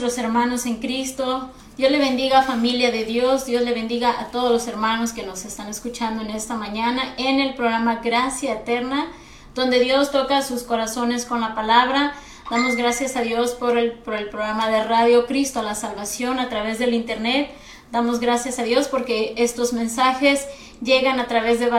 nuestros hermanos en Cristo. Dios le bendiga familia de Dios. Dios le bendiga a todos los hermanos que nos están escuchando en esta mañana en el programa Gracia Eterna, donde Dios toca sus corazones con la palabra. Damos gracias a Dios por el, por el programa de Radio Cristo, la salvación a través del Internet. Damos gracias a Dios porque estos mensajes llegan a través de,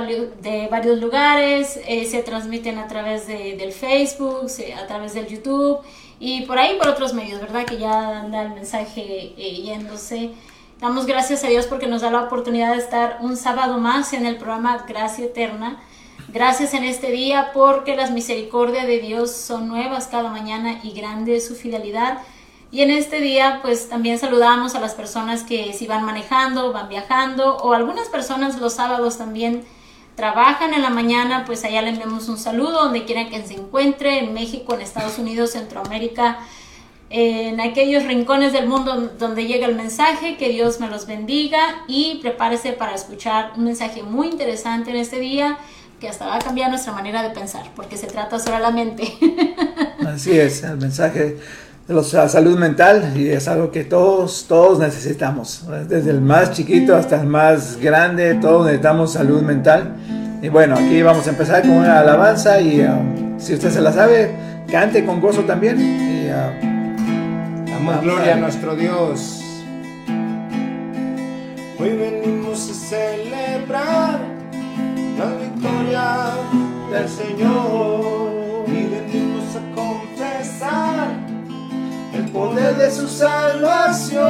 de varios lugares, eh, se transmiten a través de, del Facebook, a través del YouTube y por ahí por otros medios, ¿verdad? Que ya anda el mensaje eh, yéndose. Damos gracias a Dios porque nos da la oportunidad de estar un sábado más en el programa Gracia Eterna. Gracias en este día porque las misericordias de Dios son nuevas cada mañana y grande su fidelidad. Y en este día, pues también saludamos a las personas que si van manejando, van viajando, o algunas personas los sábados también trabajan en la mañana, pues allá le enviamos un saludo donde quiera que se encuentre, en México, en Estados Unidos, Centroamérica, en aquellos rincones del mundo donde llega el mensaje, que Dios me los bendiga y prepárese para escuchar un mensaje muy interesante en este día que hasta va a cambiar nuestra manera de pensar, porque se trata solamente. Así es, el mensaje de la salud mental y es algo que todos, todos necesitamos, desde el más chiquito hasta el más grande, todos necesitamos salud mental. Y bueno, aquí vamos a empezar con una alabanza y uh, si usted se la sabe, cante con gozo también. Y, uh, Damos gloria a nuestro Dios. Hoy venimos a celebrar la victoria del Señor y venimos a confesar el poder de su salvación.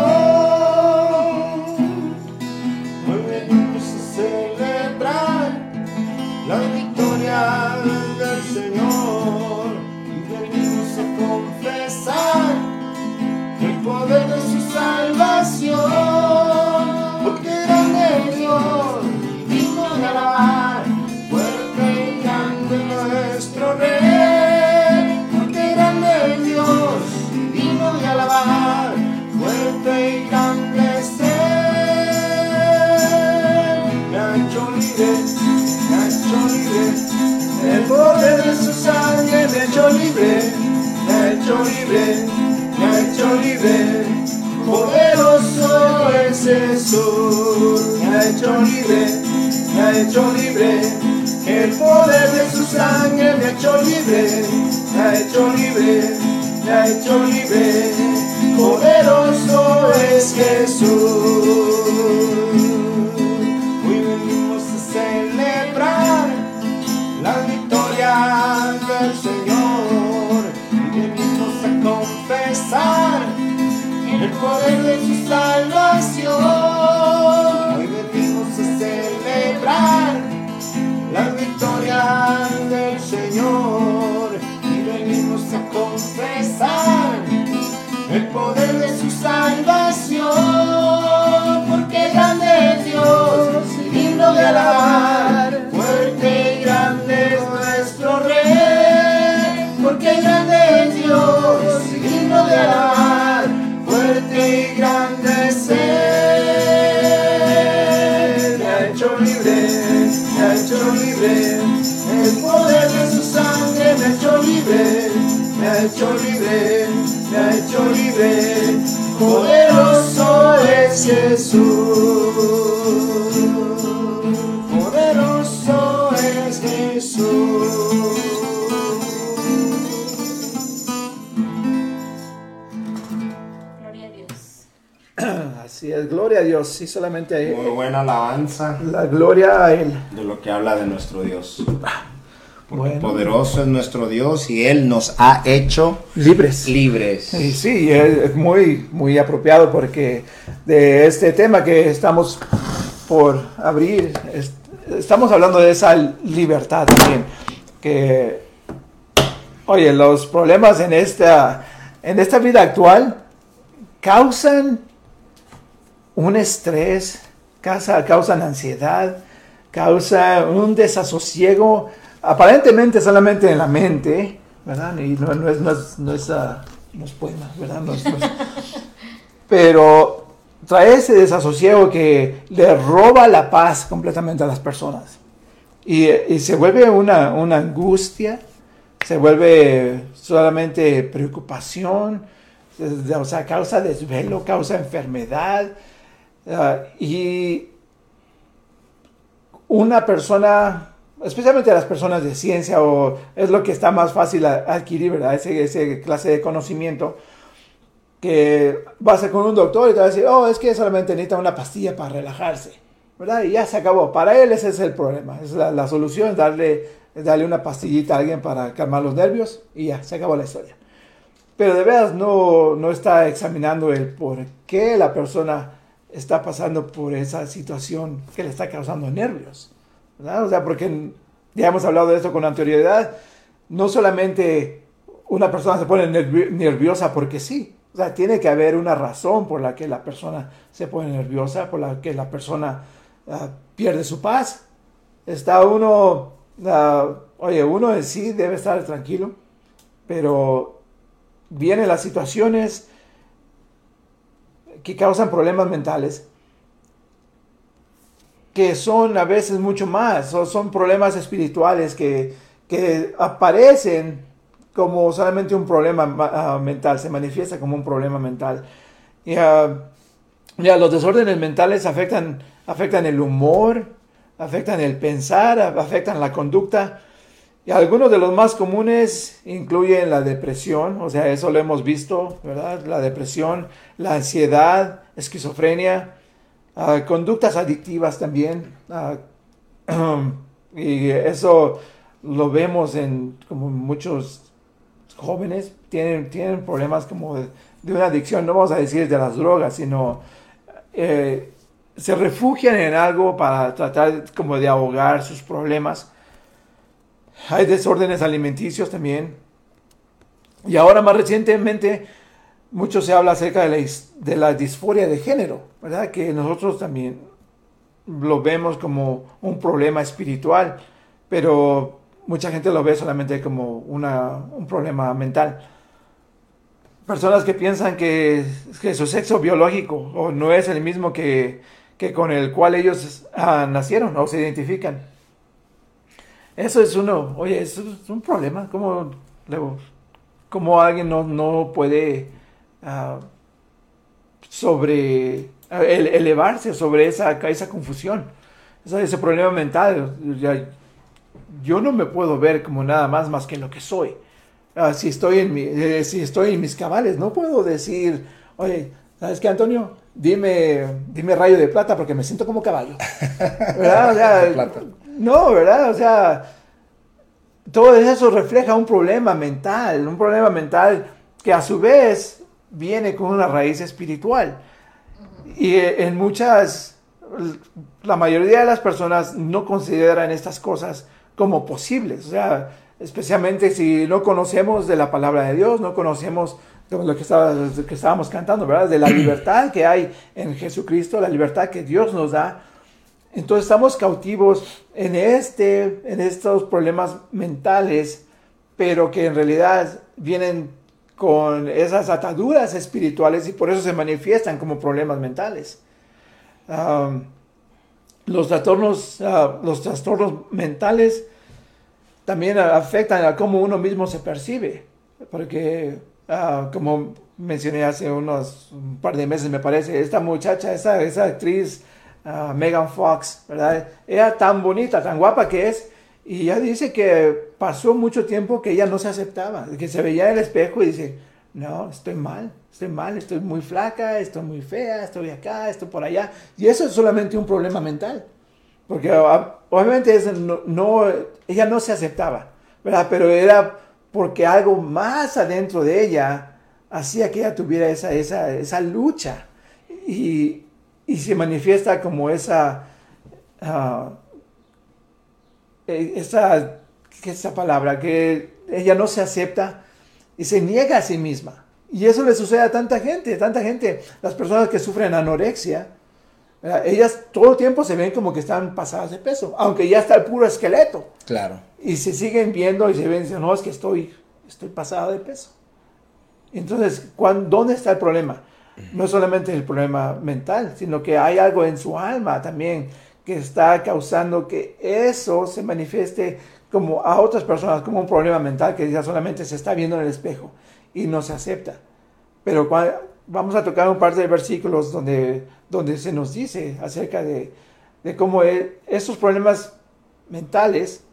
Poderoso es Jesús, me ha hecho libre, me ha hecho libre. El poder de su sangre me ha hecho libre, me ha hecho libre me ha hecho libre, poderoso es Jesús. Libre, poderoso es Jesús, poderoso es Jesús. Gloria a Dios. Así es, gloria a Dios, sí, solamente hay Muy buena alabanza la gloria a Él. de lo que habla de nuestro Dios. Porque Bueno. poderoso es nuestro Dios y Él nos ha hecho Libres. libres. Y sí, es muy, muy apropiado porque de este tema que estamos por abrir, es- estamos hablando de esa libertad también. Que, oye, los problemas en esta, en esta vida actual causan un estrés, causa, causan ansiedad, causa un desasosiego, aparentemente solamente en la mente, ¿verdad? Y no, no es, no es, no es, ah, no es poema, ¿verdad? No es- pero trae ese desasosiego que le roba la paz completamente a las personas. Y, y se vuelve una, una angustia, se vuelve solamente preocupación, o sea, causa desvelo, causa enfermedad. ah, y una persona, especialmente las personas de ciencia, o es lo que está más fácil a- adquirir, ¿verdad? Ese, ese clase de conocimiento, que vas a con un doctor y te va a decir, oh, es que solamente necesita una pastilla para relajarse, ¿verdad? Y ya se acabó. Para él ese es el problema, es la, la solución, darle, darle una pastillita a alguien para calmar los nervios y ya, se acabó la historia. Pero de veras no, no está examinando el por qué la persona está pasando por esa situación que le está causando nervios. ¿Verdad? O sea, porque ya hemos hablado de esto con anterioridad. No solamente una persona se pone nervi- nerviosa porque sí. O sea, tiene que haber una razón por la que la persona se pone nerviosa, por la que la persona ah, pierde su paz. Está uno, ah, oye, uno en sí debe estar tranquilo, pero vienen las situaciones que causan problemas mentales, que son a veces mucho más, o son problemas espirituales que, que aparecen como solamente un problema ma- ah, mental, se manifiesta como un problema mental. Y, ah, ya, los desórdenes mentales afectan, afectan el humor, afectan el pensar, afectan la conducta. Y algunos de los más comunes incluyen la depresión, o sea, eso lo hemos visto, ¿verdad? La depresión, la ansiedad, esquizofrenia, ah, conductas adictivas también. ah, y eso lo vemos en como muchos jóvenes tienen, tienen problemas como de, una adicción, no vamos a decir de las drogas, sino eh, se refugian en algo para tratar como de ahogar sus problemas. Hay desórdenes alimenticios también. Y ahora más recientemente, mucho se habla acerca de la, de la disforia de género, ¿verdad? Que nosotros también lo vemos como un problema espiritual, pero mucha gente lo ve solamente como una, un problema mental. Personas que piensan que, que su sexo biológico o no es el mismo que, que con el cual ellos ah, nacieron o se identifican. Eso es uno, oye, eso es un problema. ¿Cómo, luego, cómo alguien no, no puede ah, sobre ah, ele- elevarse sobre esa, esa confusión, ese, ese problema mental? Ya, yo no me puedo ver como nada más más que lo que soy. Ah, si, estoy en mi, eh, si estoy en mis cabales, no puedo decir, oye, ¿sabes qué, Antonio? Dime, dime rayo de plata porque me siento como caballo. ¿Verdad? O sea, De plata. no, ¿verdad? O sea, todo eso refleja un problema mental, un problema mental que a su vez viene con una raíz espiritual. Y eh, en muchas, la mayoría de las personas no consideran estas cosas como posibles. O sea, especialmente si no conocemos de la palabra de Dios, no conocemos de lo que, estaba, que estábamos cantando, ¿verdad? De la libertad que hay en Jesucristo, la libertad que Dios nos da. Entonces estamos cautivos en, este, en estos problemas mentales, pero que en realidad vienen con esas ataduras espirituales y por eso se manifiestan como problemas mentales. Um, los, trastornos, uh, los trastornos mentales también afectan a cómo uno mismo se percibe, porque uh, como mencioné hace unos un par de meses me parece, esta muchacha, esa, esa actriz uh, Megan Fox, ¿verdad? Ella tan bonita, tan guapa que es, y ella dice que pasó mucho tiempo que ella no se aceptaba, que se veía en el espejo y dice, no, estoy mal, estoy mal, estoy muy flaca, estoy muy fea, estoy acá, estoy por allá. Y eso es solamente un problema mental. Porque obviamente es no, no, ella no se aceptaba, ¿verdad? Pero era porque algo más adentro de ella hacía que ella tuviera esa, esa, esa lucha. Y, y se manifiesta como esa... Uh, esa, ¿qué es esa palabra? Que ella no se acepta y se niega a sí misma. Y eso le sucede a tanta gente, tanta gente, las personas que sufren anorexia, ¿verdad? ellas todo el tiempo se ven como que están pasadas de peso, aunque ya está el puro esqueleto. Claro. Y se siguen viendo y se ven dicen, no, es que estoy, estoy pasada de peso. Entonces, ¿dónde está el problema? No solamente el problema mental, sino que hay algo en su alma también que está causando que eso se manifieste como a otras personas como un problema mental que ya solamente se está viendo en el espejo y no se acepta. Pero cua- vamos a tocar un par de versículos donde, donde se nos dice acerca de, de cómo e- estos problemas mentales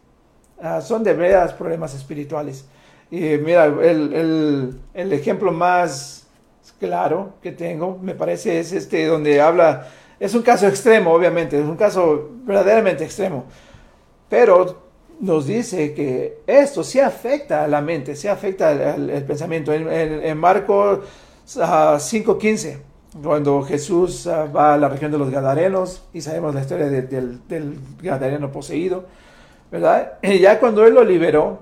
ah, son de veras problemas espirituales. Y mira, el, el- el ejemplo más claro que tengo, me parece, es este donde habla, es un caso extremo, obviamente, es un caso verdaderamente extremo, pero nos dice que esto sí afecta a la mente, sí afecta al, pensamiento. En, en- en Marcos ah, 5.15, cuando Jesús ah, va a la región de los Gadarenos, y sabemos la historia de- del, del Gadareno poseído, ¿verdad? Y ya cuando él lo liberó,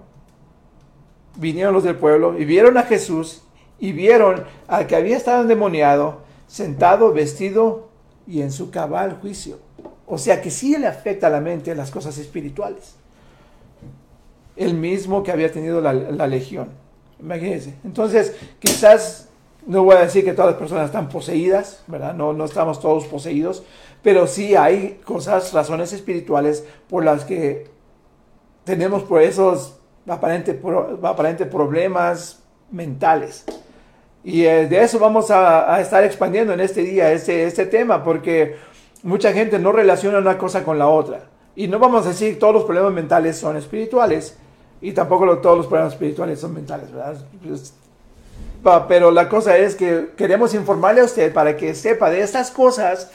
vinieron los del pueblo y vieron a Jesús y vieron al que había estado endemoniado, sentado, vestido y en su cabal juicio. O sea que sí le afecta a la mente las cosas espirituales. El mismo que había tenido la, legión. Imagínense. Entonces, quizás, no voy a decir que todas las personas están poseídas, ¿verdad? No, no estamos todos poseídos, pero sí hay cosas, razones espirituales por las que tenemos por esos aparentes pro- aparente problemas mentales. Y eh, de eso vamos a, a estar expandiendo en este día, este, este tema, porque mucha gente no relaciona una cosa con la otra. Y no vamos a decir todos los problemas mentales son espirituales, y tampoco lo- todos los problemas espirituales son mentales, ¿verdad? Pues, pero la cosa es que queremos informarle a usted para que sepa de estas cosas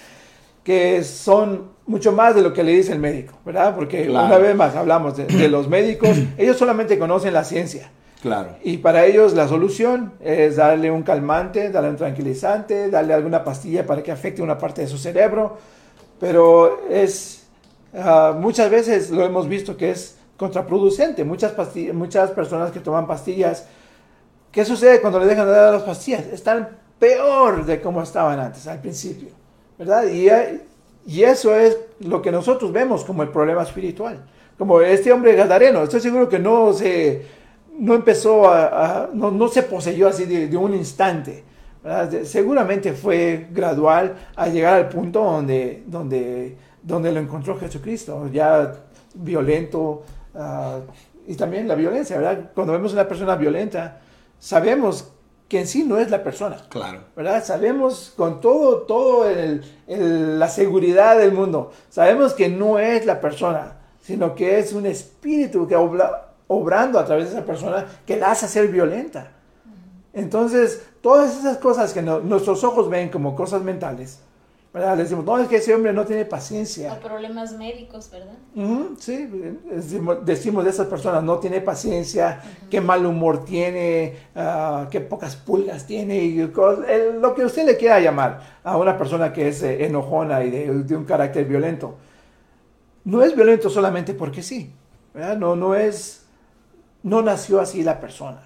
que son mucho más de lo que le dice el médico, ¿verdad? Porque Claro. una vez más hablamos de, de los médicos, ellos solamente conocen la ciencia. Claro. Y para ellos la solución es darle un calmante, darle un tranquilizante, darle alguna pastilla para que afecte una parte de su cerebro. Pero es, ah, muchas veces lo hemos visto que es contraproducente. Muchas, muchas personas que toman pastillas, ¿qué sucede cuando le dejan de dar las pastillas? Están peor de como estaban antes, al principio. ¿Verdad? Y, y eso es lo que nosotros vemos como el problema espiritual. Como este hombre gadareno, estoy seguro que no se, no empezó a, a- no, no se poseyó así de, de un instante. seguramente fue gradual a llegar al punto donde, donde, donde lo encontró Jesucristo, ya violento, ah, y también la violencia, ¿verdad? Cuando vemos una persona violenta, sabemos que en sí no es la persona. Claro. ¿verdad? Sabemos con todo, todo el- el- la seguridad del mundo, sabemos que no es la persona, sino que es un espíritu que obrando a través de esa persona que la hace ser violenta. Entonces, todas esas cosas que no- nuestros ojos ven como cosas mentales, ¿verdad? Le decimos, no, es que ese hombre no tiene paciencia. O problemas médicos, ¿verdad? Ujú, sí, decimos, decimos de esas personas, no tiene paciencia, qué mal humor tiene, ah, qué pocas pulgas tiene, y el- lo que usted le quiera llamar a una persona que es eh, enojona y de, de un carácter violento. No es violento solamente porque sí, ¿verdad? No, no es, no nació así la persona.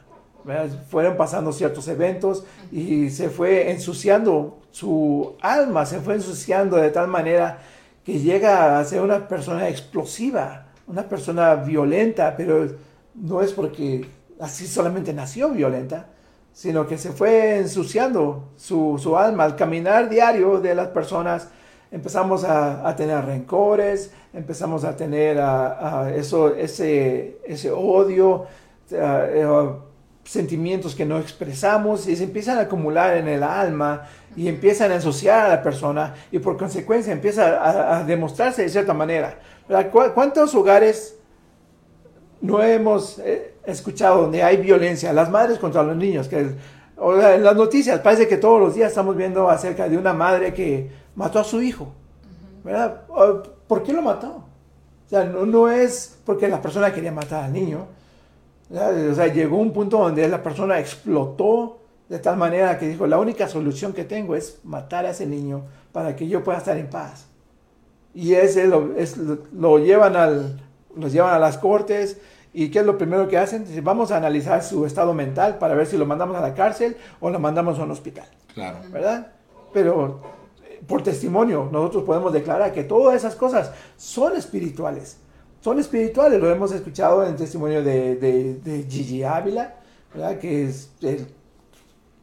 Fueron pasando ciertos eventos y se fue ensuciando su alma, se fue ensuciando de tal manera que llega a ser una persona explosiva, una persona violenta, pero no es porque así solamente nació violenta, sino que se fue ensuciando su, su alma al caminar diario de las personas. Empezamos a, a tener rencores, empezamos a tener a- a eso, ese, ese odio, eh, sentimientos que no expresamos y se empiezan a acumular en el alma y empiezan a ensuciar a la persona y por consecuencia empieza a, a demostrarse de cierta manera. ¿Verdad? ¿Cu- ¿Cuántos hogares no hemos eh, escuchado donde hay violencia? Las madres contra los niños, que en las noticias parece que todos los días estamos viendo acerca de una madre que mató a su hijo. ¿verdad? ¿Por qué lo mató? O sea, no, no es porque la persona quería matar al niño. ¿verdad? O sea, llegó un punto donde la persona explotó de tal manera que dijo, la única solución que tengo es matar a ese niño para que yo pueda estar en paz. Y ese lo, es, lo, llevan al, los llevan a las cortes y ¿qué es lo primero que hacen? Vamos a analizar su estado mental para ver si lo mandamos a la cárcel o lo mandamos a un hospital. Claro. ¿verdad? Pero por testimonio nosotros podemos declarar que todas esas cosas son espirituales. Son espirituales, lo hemos escuchado en el testimonio de, de, de Gigi Ávila, ¿verdad? Que es el-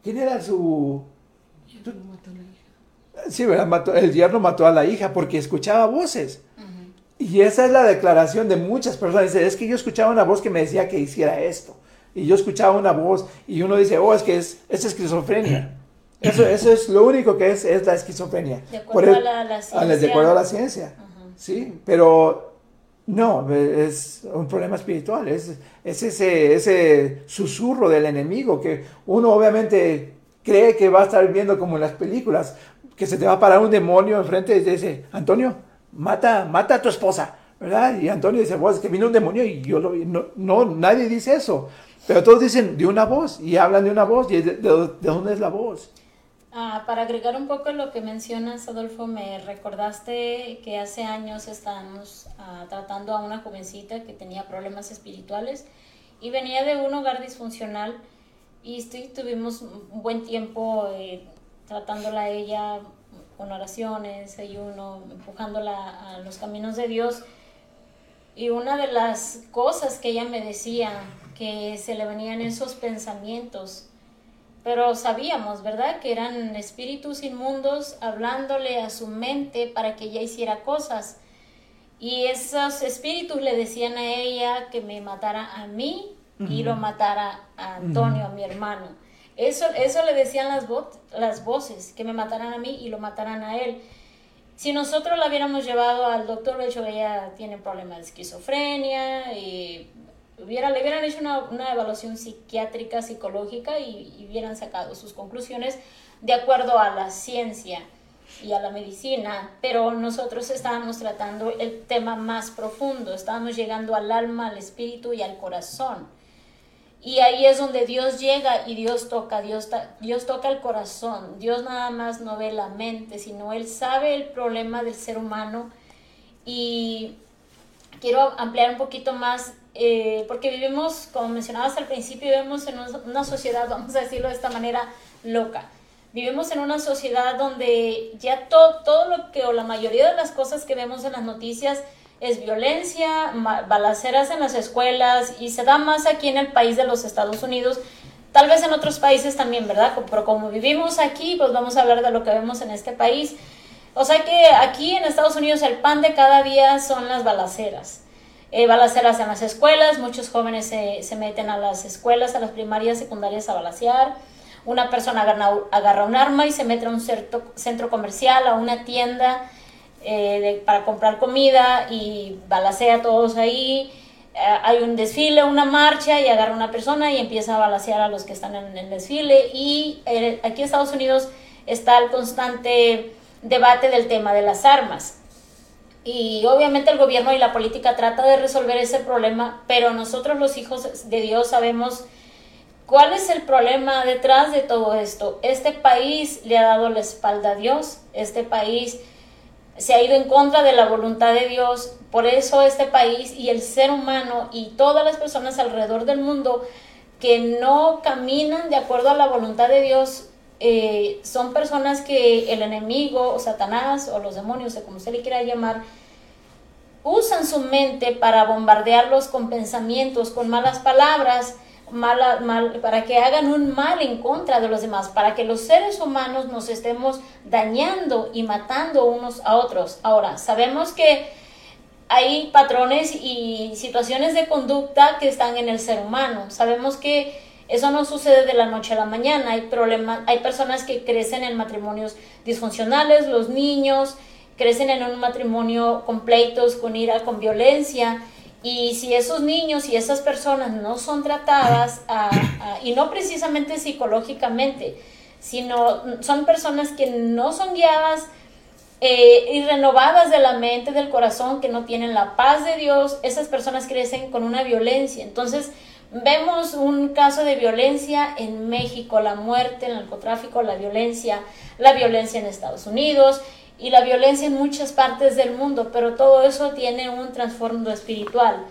¿Quién era su...? Sí, ¿verdad? Mató- el yerno mató a la hija porque escuchaba voces. Y esa es la declaración de muchas personas. Dice, es que yo escuchaba una voz que me decía que hiciera esto. Y yo escuchaba una voz y uno dice, oh, es que es, es esquizofrenia. Eso, eso es lo único que es, es la esquizofrenia. De acuerdo el- a la, la a ciencia. de acuerdo a la ciencia. Sí, pero no, es un problema espiritual. Es, es ese, ese susurro del enemigo que uno obviamente cree que va a estar viendo como en las películas, que se te va a parar un demonio enfrente y te dice, Antonio, mata, mata a tu esposa, ¿verdad? Y Antonio dice, pues que vino un demonio y yo lo vi. No, no, nadie dice eso. Pero todos dicen de una voz y hablan de una voz. ¿Y de, de- de dónde es la voz? Ah, para agregar un poco lo que mencionas, Adolfo, me recordaste que hace años estábamos ah, tratando a una jovencita que tenía problemas espirituales y venía de un hogar disfuncional y sí, tuvimos un buen tiempo eh, tratándola a ella con oraciones, ayuno, empujándola a los caminos de Dios. Y una de las cosas que ella me decía, que se le venían esos pensamientos, pero sabíamos, ¿verdad? Que eran espíritus inmundos hablándole a su mente para que ella hiciera cosas. Y esos espíritus le decían a ella que me matara a mí y lo matara a Antonio, a mi hermano. Eso, eso le decían las, vo- las voces, que me mataran a mí y lo mataran a él. Si nosotros la hubiéramos llevado al doctor, de hecho ella tiene problemas de esquizofrenia, y hubiera, le hubieran hecho una, una evaluación psiquiátrica, psicológica y, y hubieran sacado sus conclusiones de acuerdo a la ciencia y a la medicina, pero nosotros estábamos tratando el tema más profundo, estábamos llegando al alma, al espíritu y al corazón. Y ahí es donde Dios llega y Dios toca, Dios, Dios toca el corazón. Dios nada más no ve la mente, sino Él sabe el problema del ser humano. Y quiero ampliar un poquito más, eh, porque vivimos, como mencionabas al principio, vivimos en un- una sociedad, vamos a decirlo de esta manera, loca. Vivimos en una sociedad donde ya to- todo lo que, o la mayoría de las cosas que vemos en las noticias, es violencia, balaceras en las escuelas y se da más aquí en el país de los Estados Unidos, tal vez en otros países también, ¿verdad? Pero como vivimos aquí, pues vamos a hablar de lo que vemos en este país. O sea que aquí en Estados Unidos el pan de cada día son las balaceras. Eh, balaceras en las escuelas, muchos jóvenes se, se meten a las escuelas, a las primarias, secundarias a balacear. Una persona agarra, un arma y se mete a un certo- centro comercial, a una tienda eh, para comprar comida y balacea a todos ahí. Eh, hay un desfile, una marcha y agarra una persona y empieza a balacear a los que están en el desfile. Y eh, aquí en Estados Unidos está el constante debate del tema de las armas. Y obviamente el gobierno y la política trata de resolver ese problema, pero nosotros los hijos de Dios sabemos cuál es el problema detrás de todo esto. Este país le ha dado la espalda a Dios, este país se ha ido en contra de la voluntad de Dios, por eso este país y el ser humano y todas las personas alrededor del mundo que no caminan de acuerdo a la voluntad de Dios eh, son personas que el enemigo o Satanás o los demonios o como usted le quiera llamar usan su mente para bombardearlos con pensamientos, con malas palabras, mala, mal, para que hagan un mal en contra de los demás, para que los seres humanos nos estemos dañando y matando unos a otros. Ahora, sabemos que hay patrones y situaciones de conducta que están en el ser humano. Sabemos que eso no sucede de la noche a la mañana. Hay problemas, hay personas que crecen en matrimonios disfuncionales, los niños crecen en un matrimonio con pleitos, con ira, con violencia. Y si esos niños y esas personas no son tratadas, y no precisamente psicológicamente, sino son personas que no son guiadas eh, y renovadas de la mente, del corazón, que no tienen la paz de Dios, esas personas crecen con una violencia. Entonces, vemos un caso de violencia en México, la muerte, el narcotráfico, la violencia, la violencia en Estados Unidos y la violencia en muchas partes del mundo, pero todo eso tiene un trasfondo espiritual.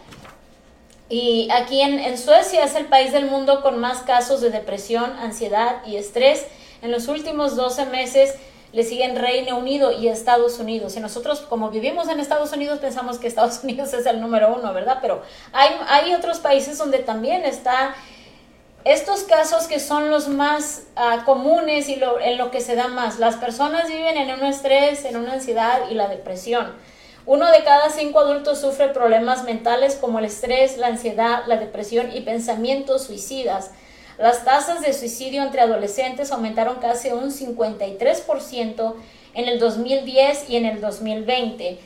Y aquí en, en Suecia es el país del mundo con más casos de depresión, ansiedad y estrés. En los últimos 12 meses le siguen Reino Unido y Estados Unidos. Y nosotros, como vivimos en Estados Unidos, pensamos que Estados Unidos es el número uno, ¿verdad? Pero hay, hay otros países donde también está estos casos que son los más ah, comunes y lo, en lo que se da más. Las personas viven en un estrés, en una ansiedad y la depresión. Uno de cada cinco adultos sufre problemas mentales como el estrés, la ansiedad, la depresión y pensamientos suicidas. Las tasas de suicidio entre adolescentes aumentaron casi un 53% en el 2010 y en el 2020.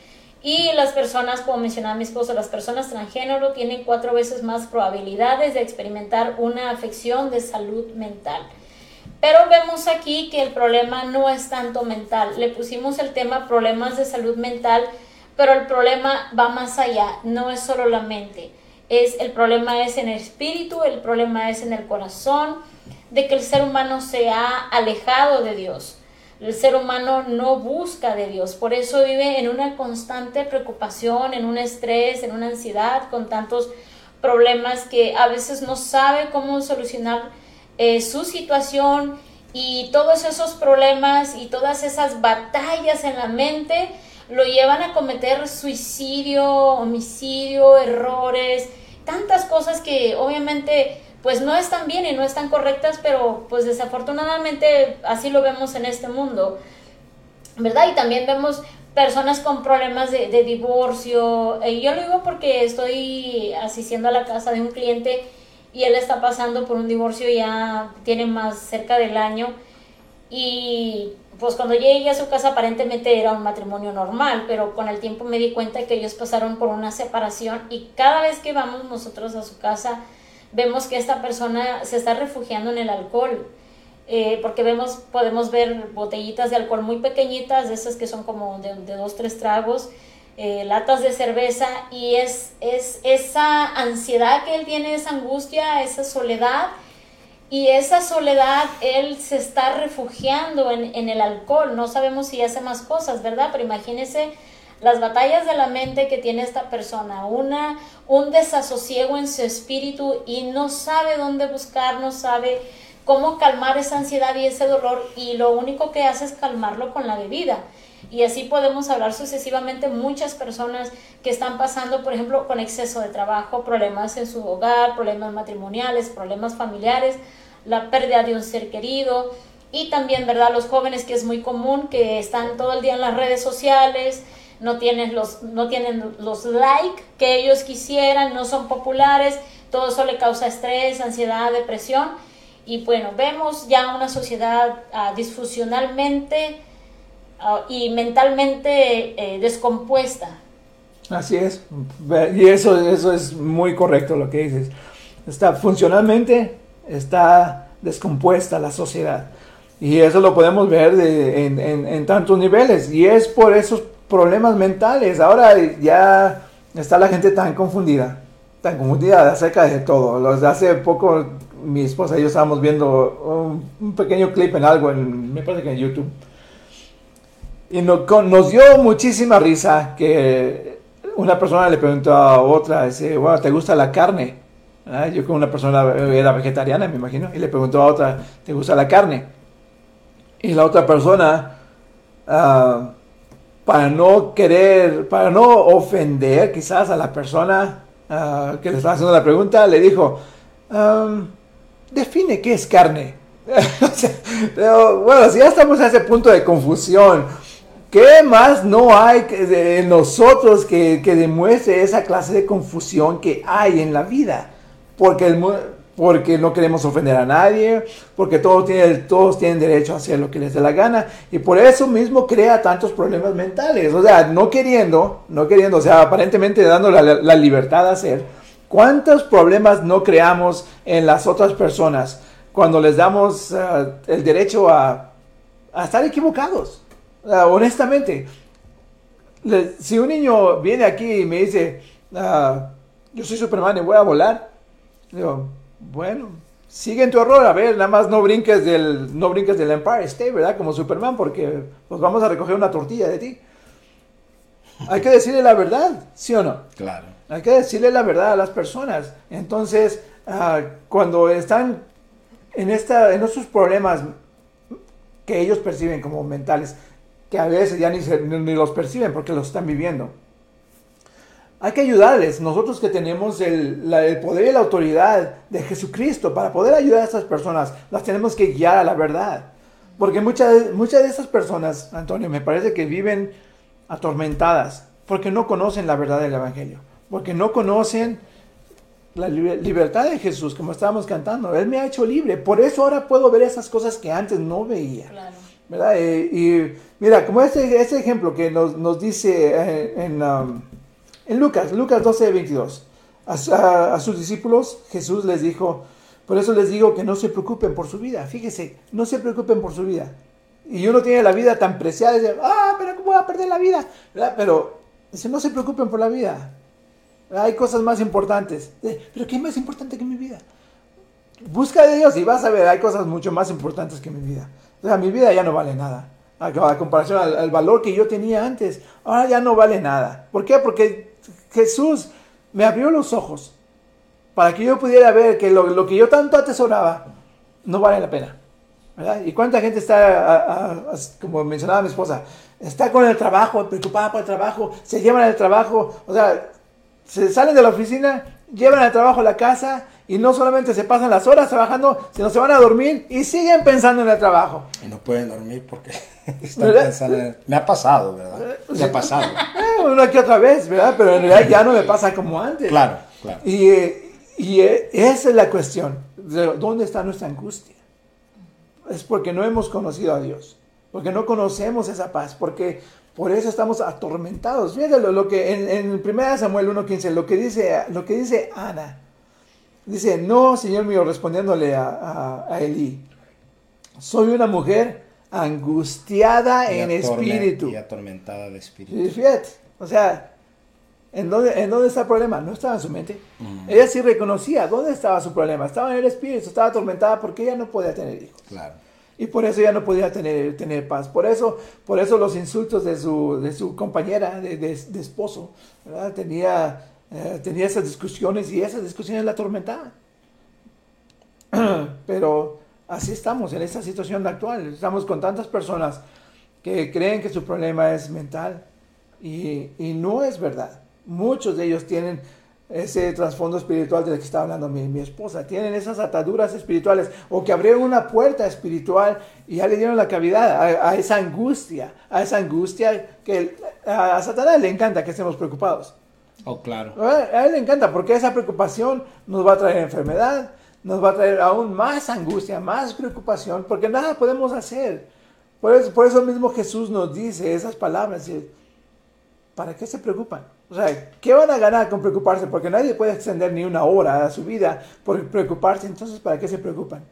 Y las personas, como mencionaba mi esposo, las personas transgénero tienen cuatro veces más probabilidades de experimentar una afección de salud mental. Pero vemos aquí que el problema no es tanto mental. Le pusimos el tema problemas de salud mental, pero el problema va más allá, no es solo la mente. Es el problema es en el espíritu, el problema es en el corazón, de que el ser humano se ha alejado de Dios. El ser humano no busca de Dios, por eso vive en una constante preocupación, en un estrés, en una ansiedad, con tantos problemas que a veces no sabe cómo solucionar eh, su situación y todos esos problemas y todas esas batallas en la mente lo llevan a cometer suicidio, homicidio, errores, tantas cosas que obviamente pues no están bien y no están correctas, pero pues desafortunadamente así lo vemos en este mundo, ¿verdad? Y también vemos personas con problemas de, divorcio. Y yo lo digo porque estoy asistiendo a la casa de un cliente y él está pasando por un divorcio ya tiene más cerca del año y pues cuando llegué a su casa aparentemente era un matrimonio normal, pero con el tiempo me di cuenta que ellos pasaron por una separación y cada vez que vamos nosotros a su casa vemos que esta persona se está refugiando en el alcohol. Eh, porque vemos, podemos ver botellitas de alcohol muy pequeñitas, de esas que son como de, dos, tres tragos, eh, latas de cerveza, y es, es esa ansiedad que él tiene, esa angustia, esa soledad, y esa soledad él se está refugiando en, en el alcohol, no sabemos si hace más cosas, ¿verdad? Pero imagínese las batallas de la mente que tiene esta persona, una, un desasosiego en su espíritu y no sabe dónde buscar, no sabe cómo calmar esa ansiedad y ese dolor y lo único que hace es calmarlo con la bebida. Y así podemos hablar sucesivamente muchas personas que están pasando, por ejemplo, con exceso de trabajo, problemas en su hogar, problemas matrimoniales, problemas familiares, la pérdida de un ser querido y también, ¿verdad? Los jóvenes que es muy común que están todo el día en las redes sociales, no tienen los, no tienen los like que ellos quisieran, no son populares, todo eso le causa estrés, ansiedad, depresión. Y bueno, vemos ya una sociedad uh, disfuncionalmente ah, y mentalmente eh, descompuesta. Así es, y eso, eso es muy correcto lo que dices. Está funcionalmente, está descompuesta la sociedad. Y eso lo podemos ver en, tantos niveles. Y es por esos problemas mentales. Ahora ya está la gente tan confundida, tan confundida acerca de todo. hace poco mi esposa y yo estábamos viendo un, pequeño clip en algo, en, me parece que en YouTube. Y nos dio muchísima risa que una persona le preguntó a otra, ¿te gusta la carne? Ah, yo con una persona era vegetariana, me imagino, y le preguntó a otra, ¿te gusta la carne? Y la otra persona... Uh, para no querer, para no ofender quizás a la persona ah, que le estaba haciendo la pregunta, le dijo, define qué es carne. bueno, si ya estamos a ese punto de confusión, ¿qué más no hay en nosotros que, que demuestre esa clase de confusión que hay en la vida? Porque el, porque no queremos ofender a nadie, porque todos tienen, todos tienen derecho a hacer lo que les dé la gana, y por eso mismo crea tantos problemas mentales, o sea, no queriendo, no queriendo, o sea, aparentemente dando la, libertad a hacer, ¿cuántos problemas no creamos en las otras personas cuando les damos eh, el derecho a, estar equivocados? honestamente, si un niño viene aquí y me dice, ah, yo soy Superman y voy a volar, digo, bueno, sigue en tu error, a ver, nada más no brinques del, no brinques del Empire State, ¿verdad? Como Superman, porque pues vamos a recoger una tortilla de ti. Hay que decirle la verdad, ¿sí o no? Claro. Hay que decirle la verdad a las personas. Entonces, ah, cuando están en, esta, en estos problemas que ellos perciben como mentales, que a veces ya ni, ni los perciben porque los están viviendo hay que ayudarles. Nosotros que tenemos el, poder y la autoridad de Jesucristo para poder ayudar a estas personas, las tenemos que guiar a la verdad. Porque muchas, muchas de estas personas, Antonio, me parece que viven atormentadas porque no conocen la verdad del Evangelio. Porque no conocen la liber- libertad de Jesús, como estábamos cantando, Él me ha hecho libre. Por eso ahora puedo ver esas cosas que antes no veía. Claro. ¿verdad? Eh, y mira, como este, este ejemplo que nos, nos dice eh, en, um, en Lucas, Lucas 12, 22, a, a- sus discípulos Jesús les dijo, por eso les digo que no se preocupen por su vida, fíjese, no se preocupen por su vida. Y uno tiene la vida tan preciada, dice, ah, pero ¿cómo voy a perder la vida? Pero dice, no se preocupen por la vida. Hay cosas más importantes. Pero ¿qué es más importante que mi vida? Busca de Dios y vas a ver, hay cosas mucho más importantes que mi vida. O sea, mi vida ya no vale nada. A comparación al, al valor que yo tenía antes, ahora ya no vale nada. ¿Por qué? Porque Jesús me abrió los ojos para que yo pudiera ver que lo, que yo tanto atesoraba no vale la pena. ¿Y cuánta gente está, como mencionaba mi esposa, está con el trabajo, preocupada por el trabajo, se llevan el trabajo, o sea, se salen de la oficina, llevan el trabajo a la casa y no solamente se pasan las horas trabajando, sino se van a dormir y siguen pensando en el trabajo. Y no pueden dormir porque están pensando en- Me ha pasado, ¿verdad? Me ha pasado. Eh, una que otra vez, ¿verdad? Pero en realidad ya no me pasa como antes. Claro, claro. Y, eh, y eh, esa es la cuestión. de ¿Dónde está nuestra angustia? Es porque no hemos conocido a Dios. Porque no conocemos esa paz. Porque por eso estamos atormentados. Fíjate lo, lo que en, en 1 Samuel 1.15, lo que dice, lo que dice Ana. Dice, no, Señor mío, respondiéndole a, a, a Elí. Soy una mujer angustiada Y en espíritu. Y atormentada de espíritu. Y fíjate, o sea, ¿en dónde, ¿en dónde está el problema? No estaba en su mente. Mm. Ella sí reconocía dónde estaba su problema. Estaba en el espíritu, estaba atormentada porque ella no podía tener hijos. Claro. Y por eso ella no podía tener, tener paz. Por eso, por eso los insultos de su, de su compañera, de, de- de esposo, ¿verdad? Tenía, eh, tenía esas discusiones y esas discusiones la atormentaban. Pero así estamos en esta situación actual. Estamos con tantas personas que creen que su problema es mental y, y no es verdad. Muchos de ellos tienen ese trasfondo espiritual del que está hablando mi, mi esposa. Tienen esas ataduras espirituales o que abrieron una puerta espiritual y ya le dieron la cavidad a, a esa angustia, a esa angustia que a Satanás le encanta que estemos preocupados. Oh, claro. A él le encanta porque esa preocupación nos va a traer enfermedad, nos va a traer aún más angustia, más preocupación, porque nada podemos hacer. Por eso, mismo Jesús nos dice esas palabras. ¿Para qué se preocupan? O sea, ¿qué van a ganar con preocuparse? Porque nadie puede extender ni una hora a su vida por preocuparse. Entonces, ¿para qué se preocupan?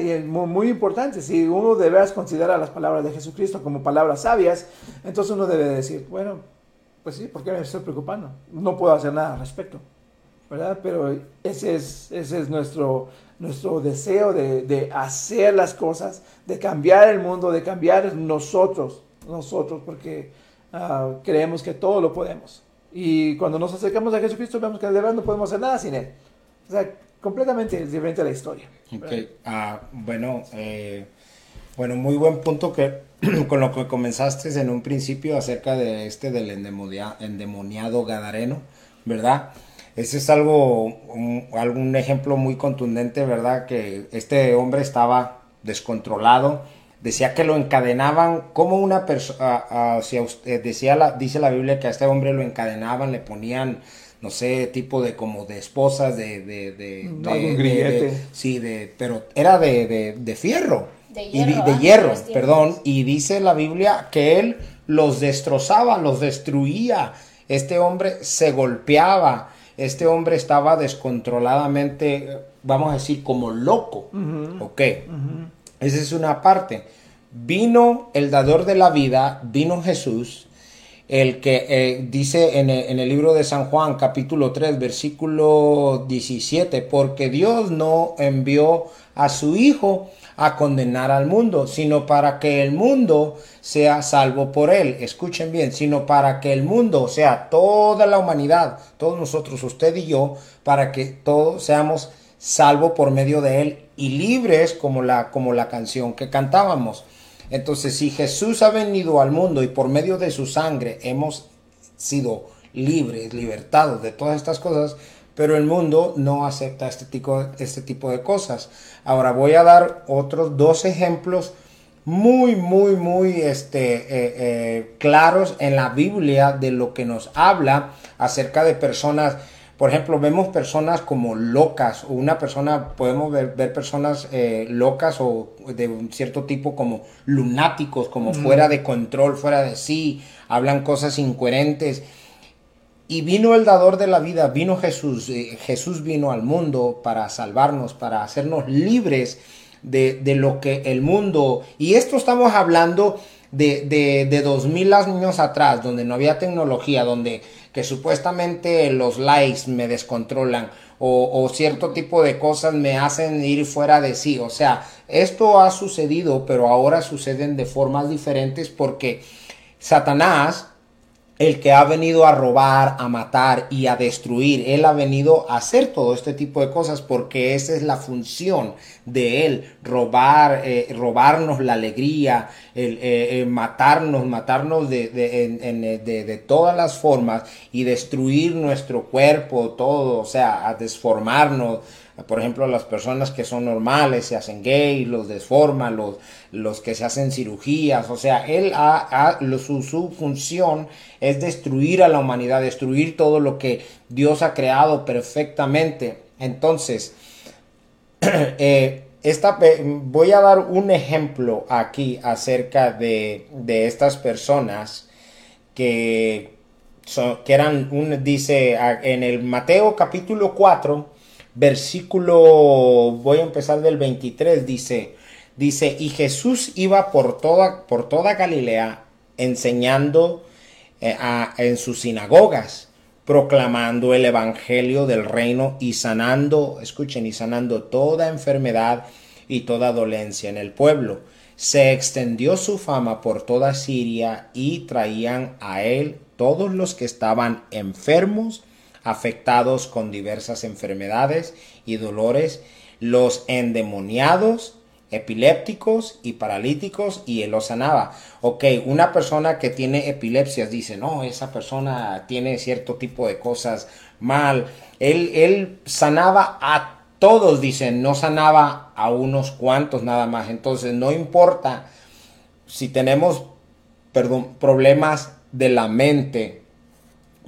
Y es muy, muy importante, si uno de veras considera las palabras de Jesucristo como palabras sabias, entonces uno debe decir, bueno, pues sí, ¿por qué me estoy preocupando? No puedo hacer nada al respecto, ¿verdad? Pero ese es, ese es nuestro, nuestro deseo de, de hacer las cosas, de cambiar el mundo, de cambiar nosotros, nosotros, porque ah, creemos que todo lo podemos. Y cuando nos acercamos a Jesucristo vemos que de verdad no podemos hacer nada sin Él. O sea, completamente diferente la historia. Ok, ah, bueno, eh, bueno, muy buen punto que con lo que comenzaste en un principio acerca de este del endemonia- endemoniado gadareno, ¿verdad? Ese es algo, un, algún ejemplo muy contundente, ¿verdad? Que este hombre estaba descontrolado, decía que lo encadenaban como una persona, decía la, dice la Biblia que a este hombre lo encadenaban, le ponían no sé, tipo de como de esposas, de... de, de, Mm, de- de- sí, de, pero era de, de, de fierro. De Y hierro, de ¿ah? hierro, Los tiempos. perdón. Y dice la Biblia que él los destrozaba, los destruía. Este hombre se golpeaba. Este hombre estaba descontroladamente, vamos a decir, como loco. Ok. Esa es una parte. Vino el dador de la vida, vino Jesús, el que eh, dice en el, en el libro de San Juan capítulo 3 versículo 17, porque Dios no envió a su Hijo a condenar al mundo, sino para que el mundo sea salvo por él. Escuchen bien, sino para que el mundo, o sea, toda la humanidad, todos nosotros, usted y yo, para que todos seamos salvos por medio de él y libres como la, como la canción que cantábamos. Entonces, si Jesús ha venido al mundo y por medio de su sangre hemos sido libres, libertados de todas estas cosas, pero el mundo no acepta este tipo, este tipo de cosas. Ahora voy a dar otros dos ejemplos muy, muy, muy este, eh, eh, claros en la Biblia de lo que nos habla acerca de personas por ejemplo, vemos personas como locas, o una persona, podemos ver, ver personas eh, locas o de un cierto tipo como lunáticos, como fuera de control, fuera de sí, hablan cosas incoherentes. Y vino el dador de la vida, vino Jesús. eh, Jesús vino al mundo para salvarnos, para hacernos libres de, de lo que el mundo... Y esto estamos hablando de, de, de dos mil años atrás, donde no había tecnología, donde que supuestamente los likes me descontrolan o, o cierto tipo de cosas me hacen ir fuera de sí. O sea, esto ha sucedido, pero ahora suceden de formas diferentes porque Satanás el que ha venido a robar, a matar y a destruir. Él ha venido a hacer todo este tipo de cosas porque esa es la función de él, robar, eh, robarnos la alegría, eh, eh, matarnos, matarnos de- de todas las formas y destruir nuestro cuerpo, todo, o sea, a desformarnos. Por ejemplo, las personas que son normales se hacen gay, los desforman, los, los que se hacen cirugías. O sea, él ha, su, función es destruir a la humanidad, destruir todo lo que Dios ha creado perfectamente. Entonces, eh, esta, pe- voy a dar un ejemplo aquí acerca de, de estas personas que, son, que eran, un, dice en el Mateo capítulo 4, versículo, voy a empezar del 23, dice, dice, y Jesús iba por toda, por toda Galilea enseñando eh, a- en sus sinagogas, proclamando el evangelio del reino y sanando, escuchen, y sanando toda enfermedad y toda dolencia en el pueblo. Se extendió su fama por toda Siria y traían a él todos los que estaban enfermos, afectados con diversas enfermedades y dolores, los endemoniados, epilépticos y paralíticos y él los sanaba. Ok, una persona que tiene epilepsias dice, no, esa persona tiene cierto tipo de cosas mal. Él, él sanaba a todos, dicen, no sanaba a unos cuantos nada más. Entonces, no importa si tenemos, perdón, problemas de la mente,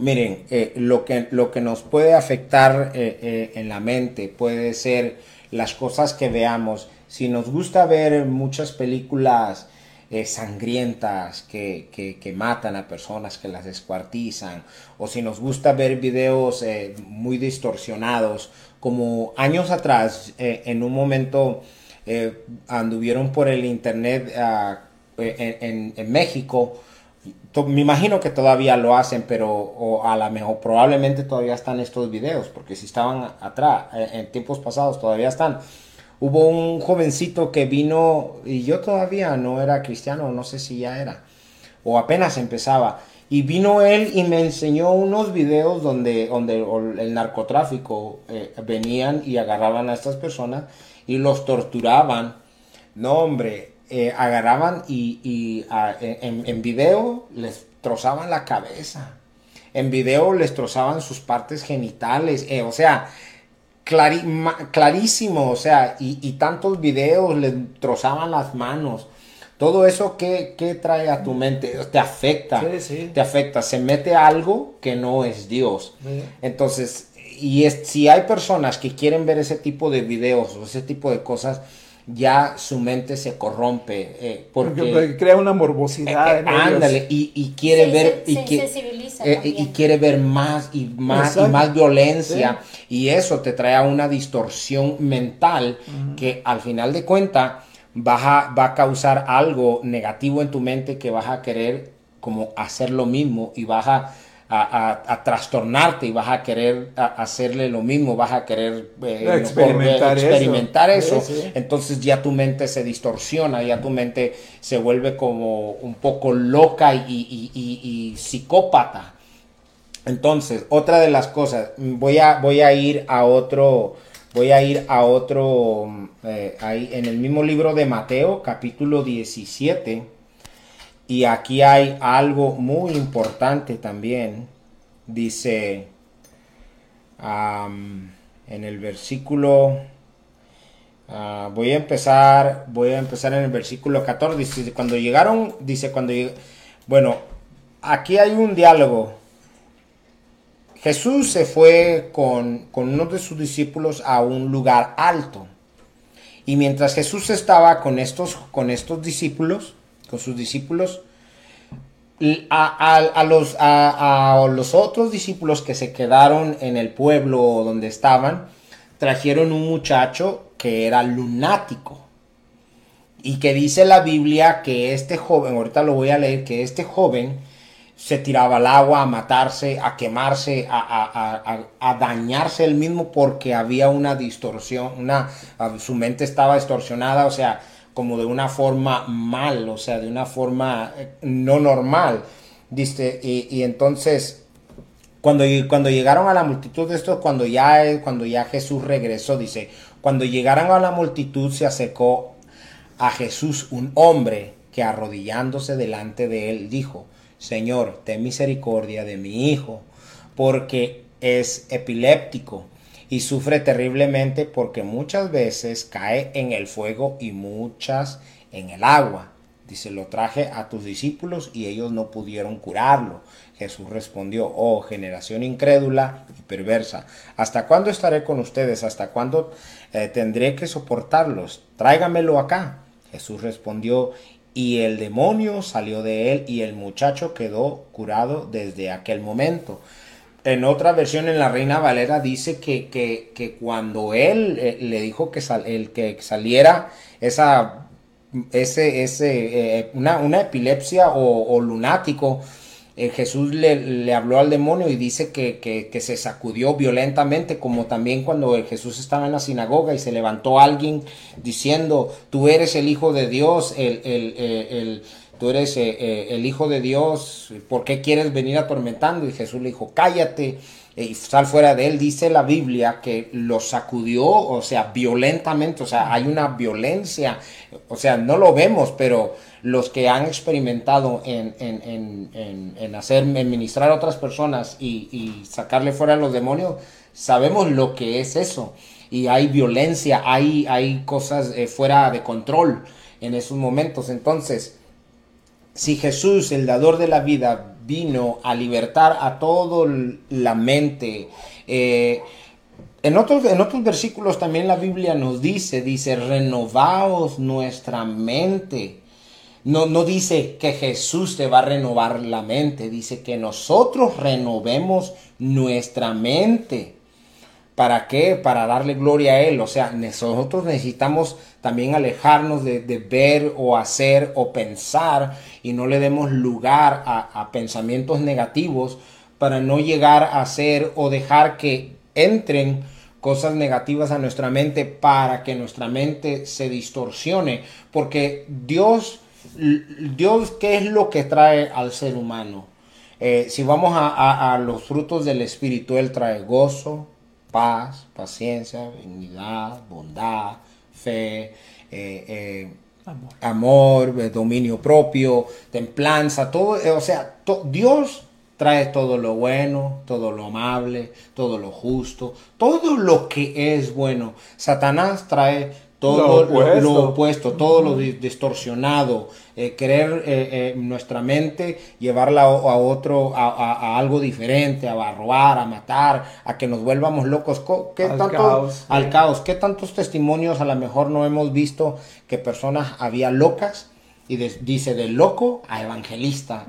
Miren, eh, lo, que, lo que nos puede afectar eh, eh, en la mente puede ser las cosas que veamos. Si nos gusta ver muchas películas eh, sangrientas que, que- matan a personas, que las descuartizan, o si nos gusta ver videos muy distorsionados, como años atrás, en un momento anduvieron por el internet ah, en- en México, Me imagino que todavía lo hacen, pero o a lo mejor probablemente todavía están estos videos, porque si estaban atrás, eh, en tiempos pasados todavía están. Hubo un jovencito que vino y yo todavía no era cristiano, no sé si ya era, o apenas empezaba. Y vino él y me enseñó unos videos donde, donde el narcotráfico eh, venían y agarraban a estas personas y los torturaban. No, hombre, eh, agarraban y, y, ah, en, en video les trozaban la cabeza. En video les trozaban sus partes genitales. eh, o sea, clari- ma- clarísimo. O sea, y, y tantos videos les trozaban las manos. Todo eso que, trae a tu mente te afecta. Sí, sí. Te afecta. Se mete algo que no es Dios. Sí. Entonces, y es, si hay personas que quieren ver ese tipo de videos o ese tipo de cosas, ya su mente se corrompe. eh, Porque, crea una morbosidad. eh, en ellos. ándale, y, y quiere Sí, ver. se- y, se que- eh, y quiere ver más y más y más violencia. Y eso te trae a una distorsión mental que al final de cuentas va a, va a causar algo negativo en tu mente que vas a querer como hacer lo mismo y vas a, a- a- a trastornarte y vas a querer a- hacerle lo mismo, vas a querer eh, no, Experimentar eso. experimentar eso. Sí, sí. Entonces ya tu mente se distorsiona, ya tu mente se vuelve como un poco loca y, y- y- y psicópata. Entonces, otra de las cosas, voy a, voy a ir a otro, voy a ir a otro, eh, ahí en el mismo libro de Mateo, capítulo 17, y aquí hay algo muy importante también. Dice, en el versículo, ah, voy a empezar, voy a empezar en el versículo 14, dice, cuando llegaron, dice, cuando lleg- bueno, aquí hay un diálogo Jesús se fue con, con uno de sus discípulos a un lugar alto. Y mientras Jesús estaba con estos, con estos discípulos, con sus discípulos, a, a, los, los, otros discípulos que se quedaron en el pueblo donde estaban, trajeron un muchacho que era lunático. Y que dice la Biblia que este joven, ahorita lo voy a leer, que este joven se tiraba al agua a matarse, a quemarse, a, dañarse él mismo porque había una distorsión, una, su mente estaba distorsionada, o sea, como de una forma mal, o sea, de una forma eh, no normal. Dice, y, entonces, cuando, cuando llegaron a la multitud de estos, cuando ya, cuando ya Jesús regresó, dice, cuando llegaron a la multitud se acercó a Jesús un hombre que arrodillándose delante de él dijo, Señor, ten misericordia de mi hijo, porque es epiléptico y sufre terriblemente porque muchas veces cae en el fuego y muchas en el agua. Dice, lo traje a tus discípulos y ellos no pudieron curarlo. Jesús respondió, oh generación incrédula y perversa, ¿hasta cuándo estaré con ustedes? ¿Hasta cuándo eh, tendré que soportarlos? Tráigamelo acá. Jesús respondió, y el demonio salió de él y el muchacho quedó curado desde aquel momento en otra versión, en la Reina Valera, dice que, que, cuando él eh, le dijo que, el, que saliera esa, ese, ese, eh, una, una, epilepsia o, lunático, eh, Jesús le, le, habló al demonio y dice que, que, se sacudió violentamente, como también cuando Jesús estaba en la sinagoga y se levantó alguien diciendo, tú eres el Hijo de Dios, el, el tú eres eh, eh, el Hijo de Dios, ¿por qué quieres venir atormentando? Y Jesús le dijo, cállate eh, y sal fuera de él. Dice la Biblia que lo sacudió, o sea, violentamente, o sea, hay una violencia, o sea, no lo vemos, pero los que han experimentado en, en, hacer, en ministrar a otras personas y, sacarle fuera a los demonios, sabemos lo que es eso. Y hay violencia, hay, hay cosas fuera de control en esos momentos. Entonces, si Jesús, el dador de la vida, vino a libertar a toda la mente, eh, en, otros, en otros versículos también la Biblia nos dice, dice, renovaos nuestra mente. No, no dice que Jesús te va a renovar la mente, dice que nosotros renovemos nuestra mente. ¿Para qué? Para darle gloria a Él. O sea, nosotros necesitamos también alejarnos de, ver o hacer o pensar y no le demos lugar a, pensamientos negativos para no llegar a hacer o dejar que entren cosas negativas a nuestra mente para que nuestra mente se distorsione. Porque Dios, Dios, ¿qué es lo que trae al ser humano? Eh, si vamos a, a, los frutos del Espíritu, Él trae gozo, paz, paciencia, dignidad, bondad, fe, eh, eh, amor, eh, dominio propio, templanza, todo, o sea, Dios trae todo lo bueno, todo lo amable, todo lo justo, todo lo que es bueno. Satanás trae todo lo opuesto, todo lo distorsionado, eh, querer eh, eh, nuestra mente llevarla a, otro, a, algo diferente, a, robar, a matar, a que nos vuelvamos locos. ¿Qué al tanto, caos. Al caos. ¿Qué tantos testimonios a lo mejor no hemos visto que personas había locas? Y dice de loco a evangelista,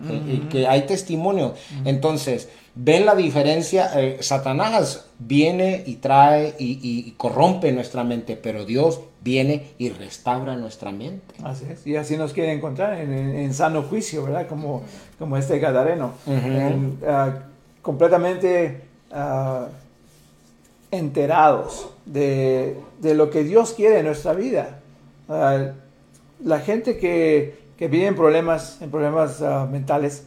que, hay testimonios. Entonces, ven la diferencia. Satanás viene y trae y corrompe nuestra mente, pero Dios viene y restaura nuestra mente. Así es. Y así nos quiere encontrar en, sano juicio, ¿verdad? Como, como este Gadareno. Ah, completamente uh, enterados de, de, lo que Dios quiere en nuestra vida. Ah, la gente que, que, vive en problemas, en problemas mentales,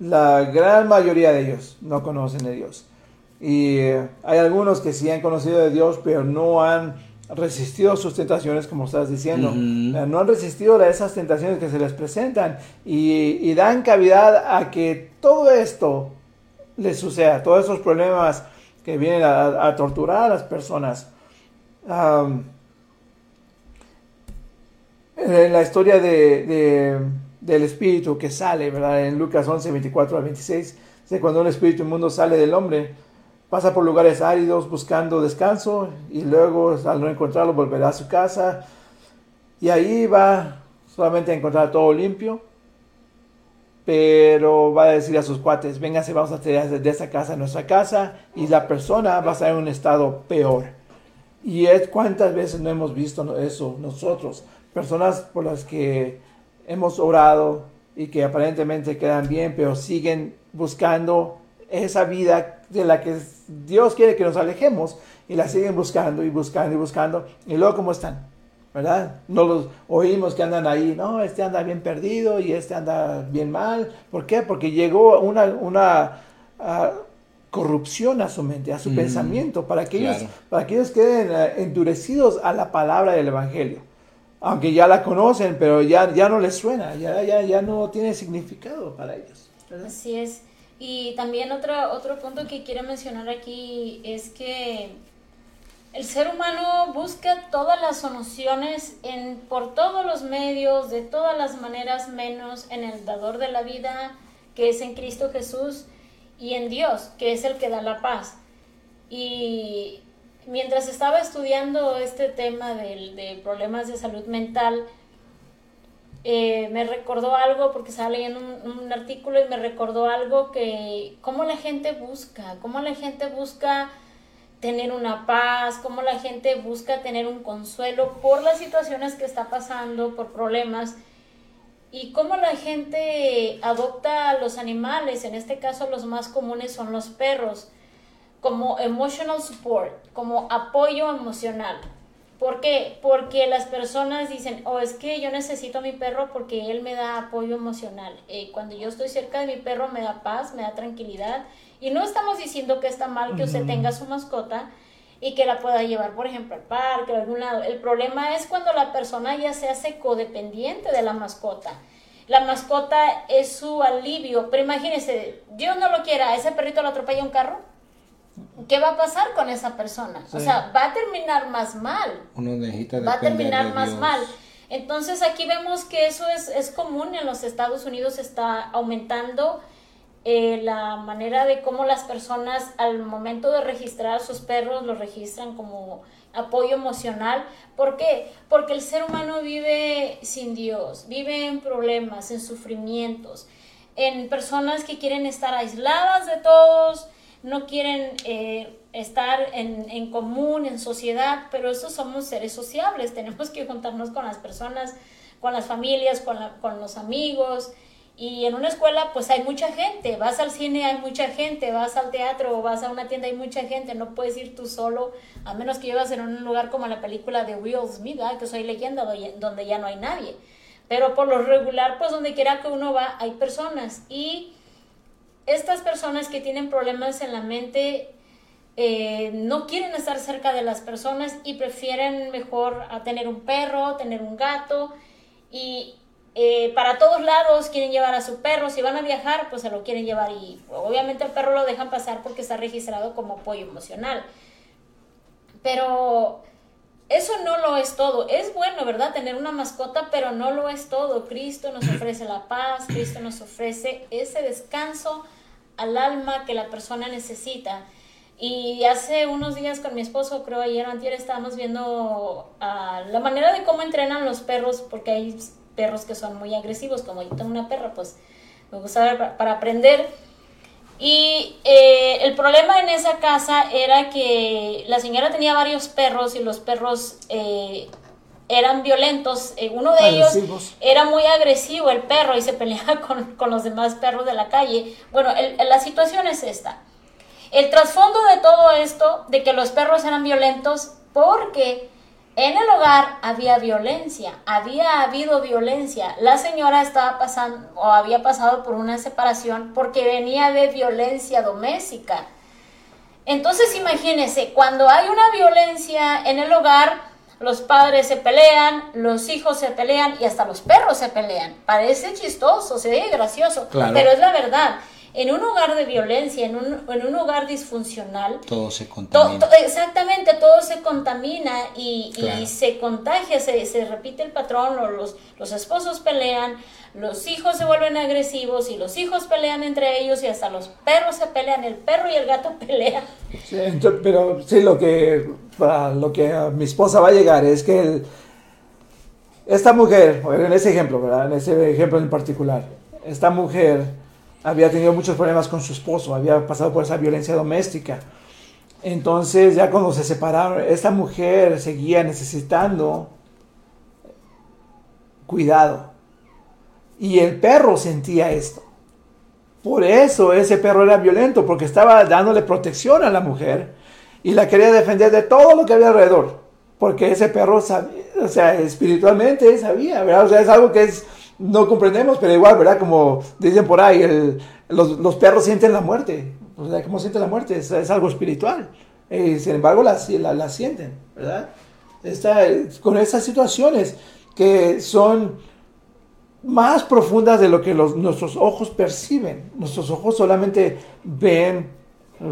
la gran mayoría de ellos no conocen de Dios. Y eh, hay algunos que sí han conocido de Dios, pero no han resistido sus tentaciones, como estás diciendo. Eh, no han resistido a esas tentaciones que se les presentan y, dan cavidad a que todo esto les suceda, todos esos problemas que vienen a, torturar a las personas. en la historia de, del Espíritu que sale, ¿verdad? En Lucas 11, 24 al 26, Dice, cuando un espíritu inmundo sale del hombre, pasa por lugares áridos buscando descanso y luego al no encontrarlo volverá a su casa y ahí va solamente a encontrar todo limpio, pero va a decir a sus cuates, vénganse, vamos a tirar de esa casa a nuestra casa y la persona va a estar en un estado peor. Y es cuántas veces no hemos visto eso nosotros, personas por las que hemos orado y que aparentemente quedan bien, pero siguen buscando esa vida de la que Dios quiere que nos alejemos y la siguen buscando y buscando y buscando. Y luego, ¿cómo están? ¿Verdad? No los oímos que andan ahí, no, este anda bien perdido y este anda bien mal. ¿Por qué? Porque llegó una, una ah, corrupción a su mente, a su Mm, pensamiento, para que, ellos, para que ellos queden ah, endurecidos a la palabra del Evangelio. Aunque ya la conocen, pero ya, ya no les suena, ya, ya, ya no tiene significado para ellos. ¿verdad? Así es. Y también otro, otro punto que quiero mencionar aquí es que el ser humano busca todas las soluciones en, por todos los medios, de todas las maneras, menos en el dador de la vida, que es en Cristo Jesús, y en Dios, que es el que da la paz. Y mientras estaba estudiando este tema del- de problemas de salud mental, eh, me recordó algo, porque estaba leyendo un, artículo y me recordó algo que, cómo la gente busca, cómo la gente busca tener una paz, cómo la gente busca tener un consuelo por las situaciones que está pasando, por problemas, y cómo la gente adopta a los animales, en este caso los más comunes son los perros, como emotional support, como apoyo emocional. ¿Por qué? Porque las personas dicen, oh, es que yo necesito a mi perro porque él me da apoyo emocional. Eh, cuando yo estoy cerca de mi perro me da paz, me da tranquilidad. Y no estamos diciendo que está mal que usted tenga su mascota y que la pueda llevar, por ejemplo, al parque o a algún lado. El problema es cuando la persona ya se hace codependiente de la mascota. La mascota es su alivio. Pero imagínese, Dios no lo quiera, ese perrito lo atropella un carro. ¿Qué va a pasar con esa persona? O Sí. sea, va a terminar más mal Uno necesita va a terminar de más Dios. mal. Entonces aquí vemos que eso es, es común en los Estados Unidos, está aumentando eh, la manera de cómo las personas al momento de registrar a sus perros los registran como apoyo emocional. ¿Por qué? Porque el ser humano vive sin Dios, vive en problemas, en sufrimientos, en personas que quieren estar aisladas de todos, no quieren eh, estar en, en común, en sociedad, pero eso somos seres sociables, tenemos que juntarnos con las personas, con las familias, con, con los amigos. Y en una escuela pues hay mucha gente, vas al cine hay mucha gente, vas al teatro o vas a una tienda hay mucha gente, no puedes ir tú solo, a menos que llevas en un lugar como la película de Will Smith, ¿verdad? que soy leyenda, donde ya no hay nadie. Pero por lo regular, pues donde quiera que uno va, hay personas. Y estas personas que tienen problemas en la mente eh, no quieren estar cerca de las personas y prefieren mejor a tener un perro, tener un gato y eh, para todos lados quieren llevar a su perro, si van a viajar pues se lo quieren llevar y obviamente el perro lo dejan pasar porque está registrado como apoyo emocional. Pero eso no lo es todo. Es bueno, ¿verdad? Tener una mascota, pero no lo es todo. Cristo nos ofrece la paz, Cristo nos ofrece ese descanso al alma que la persona necesita. Y hace unos días con mi esposo, creo ayer o antier, estábamos viendo ah, la manera de cómo entrenan los perros, porque hay perros que son muy agresivos, como yo tengo una perra, pues me gusta ver para, para aprender. Y eh, el problema en esa casa era que la señora tenía varios perros y los perros eh, eran violentos. Eh, uno de ellos era muy agresivo, el perro, y se peleaba con, con los demás perros de la calle. Bueno, el- la situación es esta. El trasfondo de todo esto, de que los perros eran violentos, porque en el hogar había violencia, había habido violencia. La señora estaba pasando o había pasado por una separación porque venía de violencia doméstica. Entonces imagínense, cuando hay una violencia en el hogar, los padres se pelean, los hijos se pelean y hasta los perros se pelean. Parece chistoso, se ve gracioso, Claro. pero es la verdad. En un hogar de violencia, en un, en un hogar disfuncional, Todo se contamina. to- exactamente, todo se contamina y, se contagia, se, se repite el patrón, o los, los esposos pelean, los hijos se vuelven agresivos y los hijos pelean entre ellos y hasta los perros se pelean, el perro y el gato pelean. Sí, pero sí, lo que, para lo que a mi esposa va a llegar es que el- esta mujer, en ese ejemplo, ¿verdad? En ese ejemplo en particular, esta mujer había tenido muchos problemas con su esposo, había pasado por esa violencia doméstica. Entonces, ya cuando se separaron, esta mujer seguía necesitando cuidado. Y el perro sentía esto. Por eso ese perro era violento, porque estaba dándole protección a la mujer y la quería defender de todo lo que había alrededor. Porque ese perro sabía, o sea, espiritualmente sabía, ¿verdad? O sea, es algo que es, no comprendemos, pero igual, ¿verdad? Como dicen por ahí, el- los, los perros sienten la muerte. O sea, ¿cómo sienten la muerte? Es, es algo espiritual. Eh, sin embargo, la, sienten, ¿verdad? Está, con esas situaciones que son más profundas de lo que los- nuestros ojos perciben. Nuestros ojos solamente ven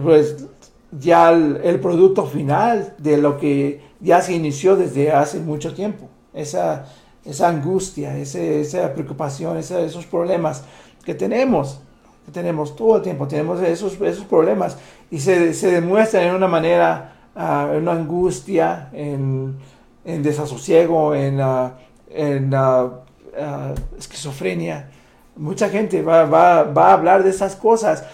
pues, ya el, el producto final de lo que ya se inició desde hace mucho tiempo. Esa, esa angustia, ese- esa preocupación, esos problemas que tenemos, que tenemos todo el tiempo, tenemos esos, esos problemas y se, se demuestran en una manera, ah, en una angustia, en, en desasosiego, en, ah, en ah, esquizofrenia. Mucha gente va, va- va a hablar de esas cosas.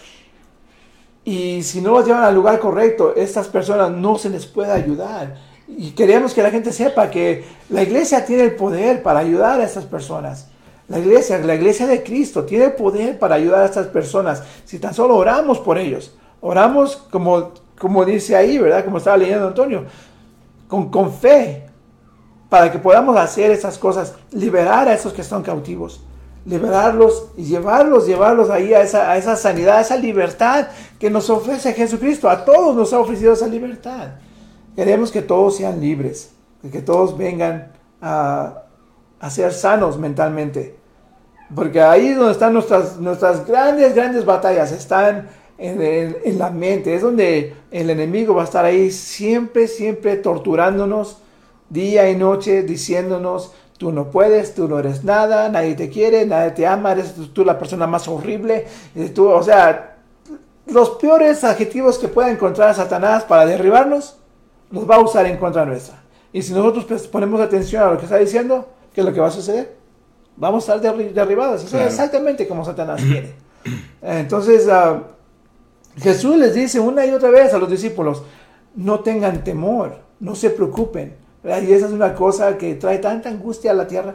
Y si no los llevan al lugar correcto, estas personas no se les puede ayudar. Y queremos que la gente sepa que la iglesia tiene el poder para ayudar a estas personas. La iglesia, la iglesia de Cristo tiene el poder para ayudar a estas personas. Si tan solo oramos por ellos. Oramos como, como dice ahí, ¿verdad? Como estaba leyendo Antonio. Con, con fe. Para que podamos hacer esas cosas. Liberar a esos que están cautivos. Liberarlos y llevarlos, llevarlos ahí a esa, a esa sanidad, a esa libertad que nos ofrece Jesucristo. A todos nos ha ofrecido esa libertad. Queremos que todos sean libres. Que todos vengan a, a ser sanos mentalmente. Porque ahí es donde están nuestras, nuestras grandes, grandes batallas. Están en, en- en la mente. Es donde el enemigo va a estar ahí siempre, siempre torturándonos día y noche, diciéndonos, tú no puedes, tú no eres nada, nadie te quiere, nadie te ama, eres tú, la persona más horrible. Y tú, o sea, los peores adjetivos que pueda encontrar Satanás para derribarnos, los va a usar en contra nuestra. Y si nosotros pues, ponemos atención a lo que está diciendo, ¿qué es lo que va a suceder? Vamos a estar derri- derribados. Eso Claro. es exactamente como Satanás quiere. Entonces, ah, Jesús les dice una y otra vez a los discípulos, no tengan temor, no se preocupen. ¿verdad? Y esa es una cosa que trae tanta angustia a la tierra,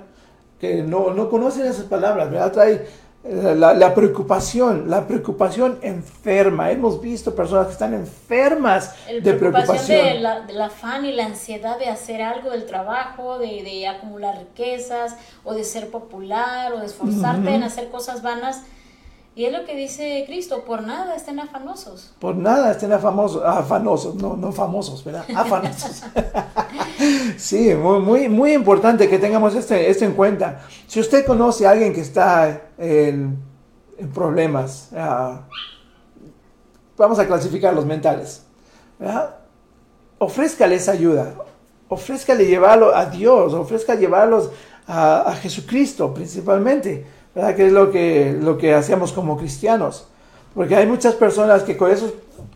que no, no conocen esas palabras, ¿verdad? Trae la, la preocupación, la preocupación enferma. Hemos visto personas que están enfermas El de preocupación preocupación. de la- del afán y la ansiedad de hacer algo del trabajo, de, de acumular riquezas, o de ser popular, o de esforzarte en hacer cosas vanas. Y es lo que dice Cristo, por nada estén afanosos. Por nada estén afanosos, afanosos, no, no famosos, ¿verdad? Afanosos. sí, muy, muy, muy importante que tengamos este, esto en cuenta. Si usted conoce a alguien que está en, en problemas, ah, vamos a clasificar los mentales, ¿verdad? Ofrézcale esa ayuda, ofrézcale llevarlo a Dios, ofrezca llevarlos a, a Jesucristo principalmente, ¿verdad? Que es lo que, lo que hacemos como cristianos. Porque hay muchas personas que con esos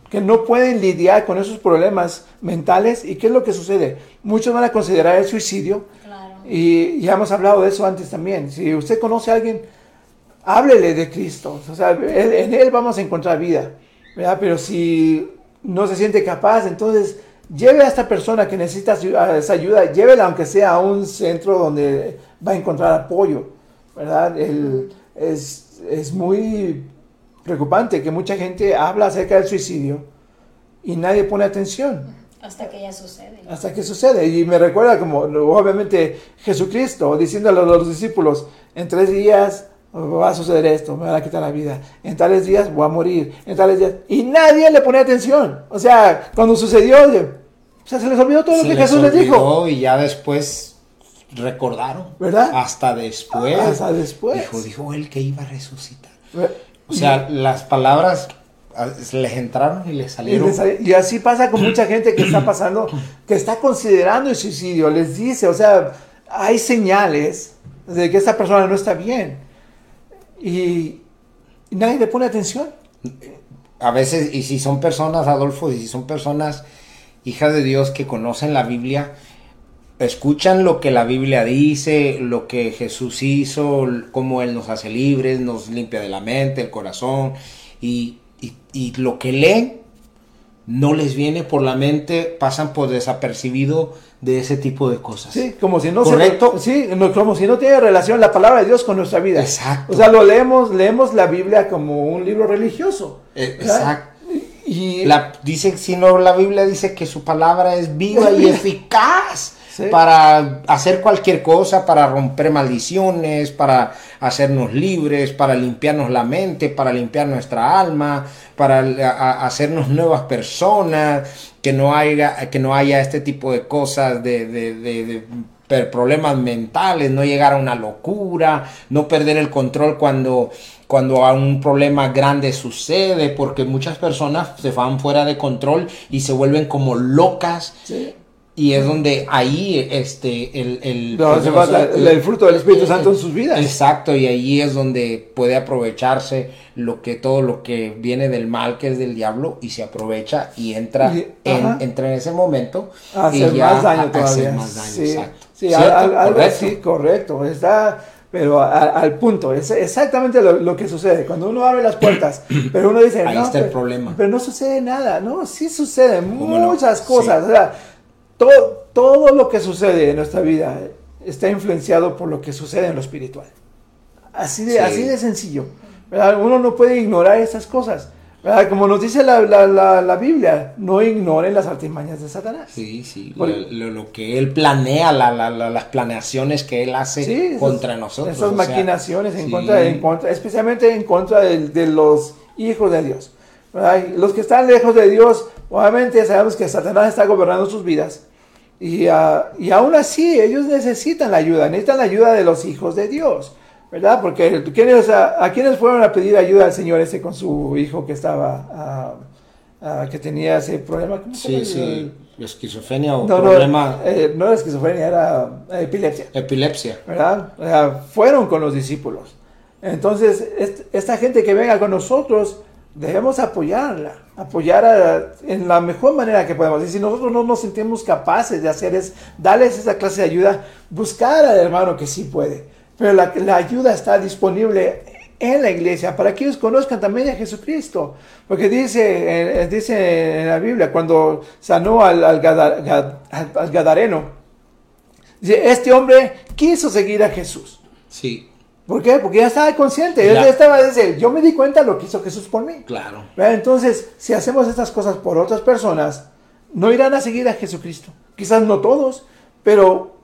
que no pueden lidiar con esos problemas mentales y qué es lo que sucede. Muchos van a considerar el suicidio Claro. y ya hemos hablado de eso antes también. Si usted conoce a alguien, háblele de Cristo. O sea, en Él vamos a encontrar vida. ¿verdad? Pero si no se siente capaz, entonces lleve a esta persona que necesita esa ayuda, llévela aunque sea a un centro donde va a encontrar apoyo. ¿Verdad? El- es, es muy preocupante que mucha gente habla acerca del suicidio y nadie pone atención Hasta que ya sucede. hasta que sucede. Y me recuerda como, obviamente, Jesucristo diciéndole a los discípulos, en tres días va a suceder esto, me van a quitar la vida. En tales días voy a morir. En tales días... Y nadie le pone atención. O sea, cuando sucedió, o sea, se les olvidó todo Se lo que Jesús les dijo. Y ya después recordaron. ¿Verdad? Hasta después. Hasta después. Dijo, dijo él que iba a resucitar. O sea, las palabras les entraron y les Y, salieron. les y así pasa con mucha gente que está pasando, que está considerando el suicidio. Les dice, o sea, hay señales de que esta persona no está bien. Y, y nadie le pone atención. A veces, y si son personas, Adolfo, y si son personas hijas de Dios que conocen la Biblia, escuchan lo que la Biblia dice, lo que Jesús hizo, cómo Él nos hace libres, nos limpia de la mente, el corazón, y, y- y lo que leen no les viene por la mente, pasan por desapercibido de ese tipo de cosas. Sí, como si no se- ¿Correcto? sí, como si no tiene relación la palabra de Dios con nuestra vida. Exacto. O sea, lo leemos, leemos la Biblia como un libro religioso. Eh, exacto. Y La, dice, si no, la Biblia dice que su palabra es viva y eficaz Sí. para hacer cualquier cosa, para romper maldiciones, para hacernos libres, para limpiarnos la mente, para limpiar nuestra alma, para a- a- hacernos nuevas personas, que no haya, que no haya este tipo de cosas de, de- de- de problemas mentales, no llegar a una locura, no perder el control cuando, cuando a un problema grande sucede, porque muchas personas se van fuera de control y se vuelven como locas. Sí. Y es donde ahí este el, el, No, el- el fruto del Espíritu Santo en sus vidas. Exacto, y ahí es donde puede aprovecharse lo que todo lo que viene del mal que es del diablo y se aprovecha y entra Y- en, entra en ese momento hacer y ya más daño a- a todavía. hacer más daño, sí, exacto. sí, al- Correcto. Está, pero a- al punto. Es exactamente lo, lo que sucede. Cuando uno abre las puertas, pero uno dice, Ahí no, está el problema. Pero no sucede nada. No, sí suceden muchas Sí. cosas. O sea, todo, todo lo que sucede en nuestra vida está influenciado por lo que sucede en lo espiritual. Así de, Sí. así de sencillo. ¿verdad? Uno no puede ignorar estas cosas. ¿verdad? Como nos dice la, la- la- la Biblia, no ignoren las artimañas de Satanás. Sí, sí, Por- lo, lo- que él planea, la- la- la- las planeaciones que él hace Sí, esas- contra nosotros. Esas sea, maquinaciones en sí. contra, en contra, especialmente en contra de, de los hijos de Dios. Los que están lejos de Dios, obviamente sabemos que Satanás está gobernando sus vidas. Y, ah, y aún así, ellos necesitan la ayuda, necesitan la ayuda de los hijos de Dios. ¿Verdad? Porque ¿quiénes, a, a quiénes fueron a pedir ayuda al Señor ese con su hijo que estaba, ah, que tenía ese problema? ¿Cómo se Sí, sí, esquizofrenia o No, no, problema, eh, no era esquizofrenia, era epilepsia. epilepsia. ¿verdad? Fueron con los discípulos. Entonces, est- esta gente que venga con nosotros, debemos apoyarla, apoyar a- en la mejor manera que podemos. Y si nosotros no nos sentimos capaces de hacer es darles esa clase de ayuda, buscar al hermano que sí puede. Pero la, ayuda está disponible en la iglesia para que ellos conozcan también a Jesucristo. Porque dice, eh, dice en la Biblia, cuando sanó al, al Gada- Gad- al- Gadareno, este hombre quiso seguir a Jesús. Sí, ¿Por qué? Porque ya estaba consciente. Ya. estaba desde, yo me di cuenta de lo que hizo Jesús por mí. claro. Entonces, si hacemos estas cosas por otras personas, no irán a seguir a Jesucristo. Quizás no todos, pero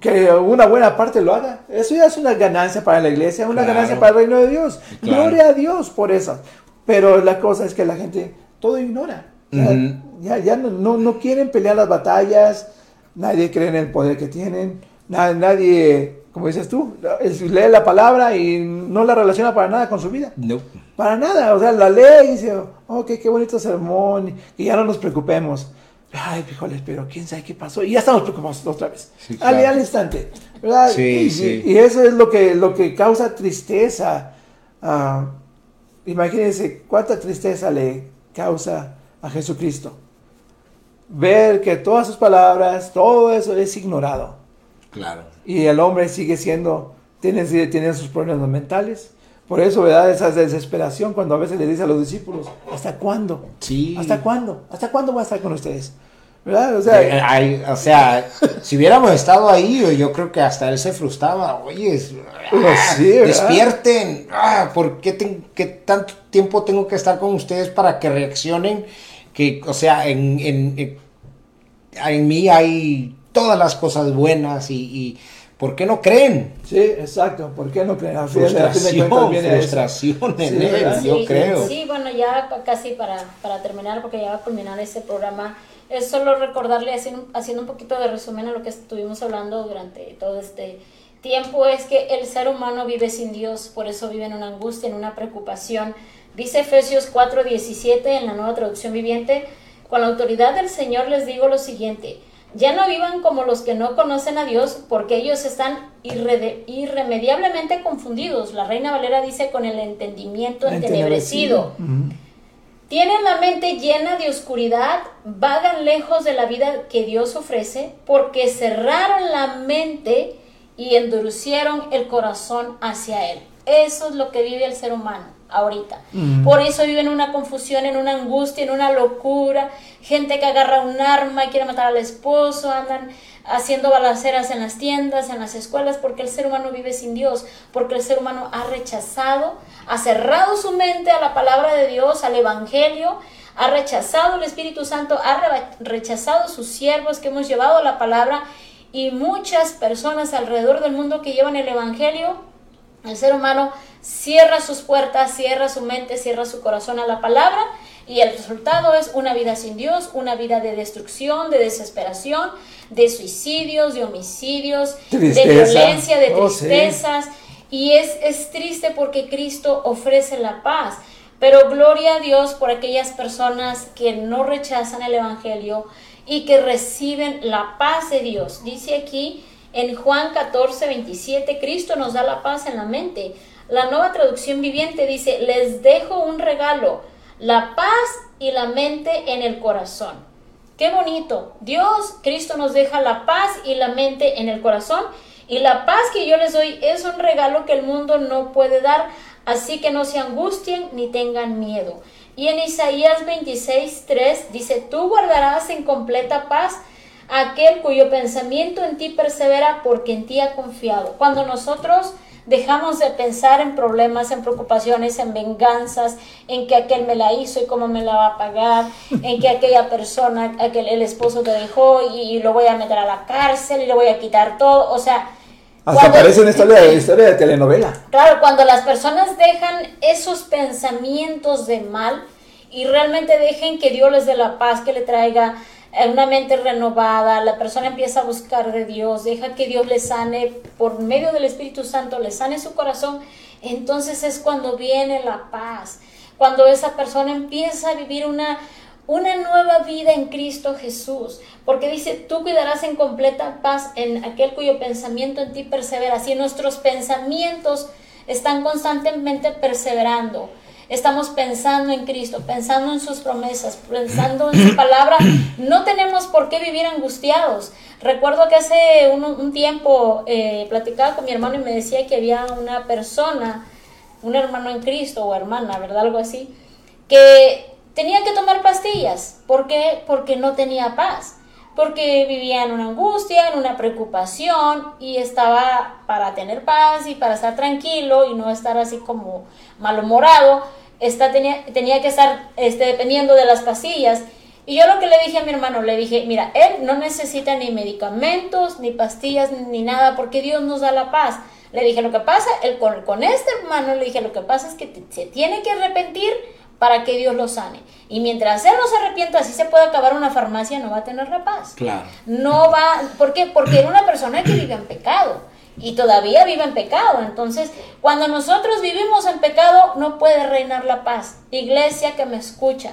que una buena parte lo haga. Eso ya es una ganancia para la iglesia, una Claro. ganancia para el reino de Dios. Claro. Gloria a Dios por eso. Pero la cosa es que la gente todo ignora. Ya- Ujú. Ya, ya no, no, no quieren pelear las batallas, nadie cree en el poder que tienen, na- nadie, como dices tú, lee la palabra y no la relaciona para nada con su vida. No. Para nada, o sea, la lee y dice, ok, qué bonito sermón, y ya no nos preocupemos. Ay, híjoles, pero quién sabe qué pasó. Y ya estamos preocupados otra vez. Sí, al, claro. al instante. ¿verdad? Sí, y, sí. y eso es lo que, lo que causa tristeza. Ah, imagínense cuánta tristeza le causa a Jesucristo. Ver que todas sus palabras, todo eso es ignorado. Claro. Y el hombre sigue siendo, tiene, tiene sus problemas mentales. Por eso, ¿verdad? Esa desesperación cuando a veces le dice a los discípulos, ¿hasta cuándo? Sí. ¿Hasta cuándo? ¿Hasta cuándo voy a estar con ustedes? ¿Verdad? O sea, Eh, hay- o sea, si hubiéramos estado ahí, yo- creo que hasta él se frustraba. Oye, es- Pues ah, sí, despierten. Ah, ¿Por qué, ten- qué tanto tiempo tengo que estar con ustedes para que reaccionen? Que, o sea, en, en, en, en mí hay todas las cosas buenas y, y ¿por qué no creen? sí, exacto. ¿Por qué no creen? Frustración, frustración en Sí, él, ¿verdad? yo Sí, creo. Sí, bueno, ya ca- casi para, para terminar, porque ya va a culminar este programa, es solo recordarle, haciendo, haciendo un poquito de resumen a lo que estuvimos hablando durante todo este tiempo es que el ser humano vive sin Dios, por eso vive en una angustia, en una preocupación. Dice Efesios 4:17 en la nueva traducción viviente, con la autoridad del Señor les digo lo siguiente, ya no vivan como los que no conocen a Dios, porque ellos están irremediablemente confundidos. La Reina Valera dice con el entendimiento entenebrecido. Tienen la mente llena de oscuridad, vagan lejos de la vida que Dios ofrece, porque cerraron la mente y endurecieron el corazón hacia Él. Eso es lo que vive el ser humano ahorita. Por eso viven en una confusión, en una angustia, en una locura. Gente que agarra un arma y quiere matar al esposo, andan haciendo balaceras en las tiendas, en las escuelas, porque el ser humano vive sin Dios, porque el ser humano ha rechazado, ha cerrado su mente a la palabra de Dios, al Evangelio, ha rechazado el Espíritu Santo, ha rechazado sus siervos que hemos llevado la palabra y muchas personas alrededor del mundo que llevan el Evangelio, el ser humano cierra sus puertas, cierra su mente, cierra su corazón a la palabra y el resultado es una vida sin Dios, una vida de destrucción, de desesperación, de suicidios, de homicidios, de violencia, de oh, tristezas. Y es, es triste porque Cristo ofrece la paz. Pero gloria a Dios por aquellas personas que no rechazan el Evangelio y que reciben la paz de Dios. Dice aquí en Juan 14, 27, Cristo nos da la paz en la mente. La nueva traducción viviente dice, les dejo un regalo, la paz y la mente en el corazón. Qué bonito. Dios, Cristo nos deja la paz y la mente en el corazón. Y la paz que yo les doy es un regalo que el mundo no puede dar. Así que no se angustien ni tengan miedo. Y en Isaías 26, 3 dice, tú guardarás en completa paz aquel cuyo pensamiento en ti persevera porque en ti ha confiado. Cuando nosotros dejamos de pensar en problemas, en preocupaciones, en venganzas, en que aquel me la hizo y cómo me la va a pagar, en que aquella persona, aquel, el esposo te dejó y, lo voy a meter a la cárcel y le voy a quitar todo, o sea... Hasta parece una historia, historia de telenovela. Claro, cuando las personas dejan esos pensamientos de mal y realmente dejen que Dios les dé la paz, que le traiga una mente renovada, la persona empieza a buscar de Dios, deja que Dios le sane por medio del Espíritu Santo, le sane su corazón, entonces es cuando viene la paz, cuando esa persona empieza a vivir una, una nueva vida en Cristo Jesús, porque dice, tú cuidarás en completa paz en aquel cuyo pensamiento en ti persevera, si nuestros pensamientos están constantemente perseverando, estamos pensando en Cristo, pensando en sus promesas, pensando en su palabra, no tenemos por qué vivir angustiados. Recuerdo que hace un, tiempo eh, platicaba con mi hermano y me decía que había una persona, un hermano en Cristo o hermana, ¿verdad? Algo así, que tenía que tomar pastillas. ¿Por qué? Porque no tenía paz porque vivía en una angustia, en una preocupación y estaba para tener paz y para estar tranquilo y no estar así como malhumorado, está, tenía, tenía que estar este, dependiendo de las pastillas. Y yo lo que le dije a mi hermano, le dije, mira, él no necesita ni medicamentos, ni pastillas, ni nada, porque Dios nos da la paz. Le dije, lo que pasa, él, con, con este hermano le dije, lo que pasa es que se tiene que arrepentir para que Dios lo sane. Y mientras él no se arrepienta, así se puede acabar una farmacia, no va a tener la paz. Claro. No va, ¿por qué? Porque era una persona que vive en pecado y todavía vive en pecado. Entonces, cuando nosotros vivimos en pecado, no puede reinar la paz. Iglesia que me escucha,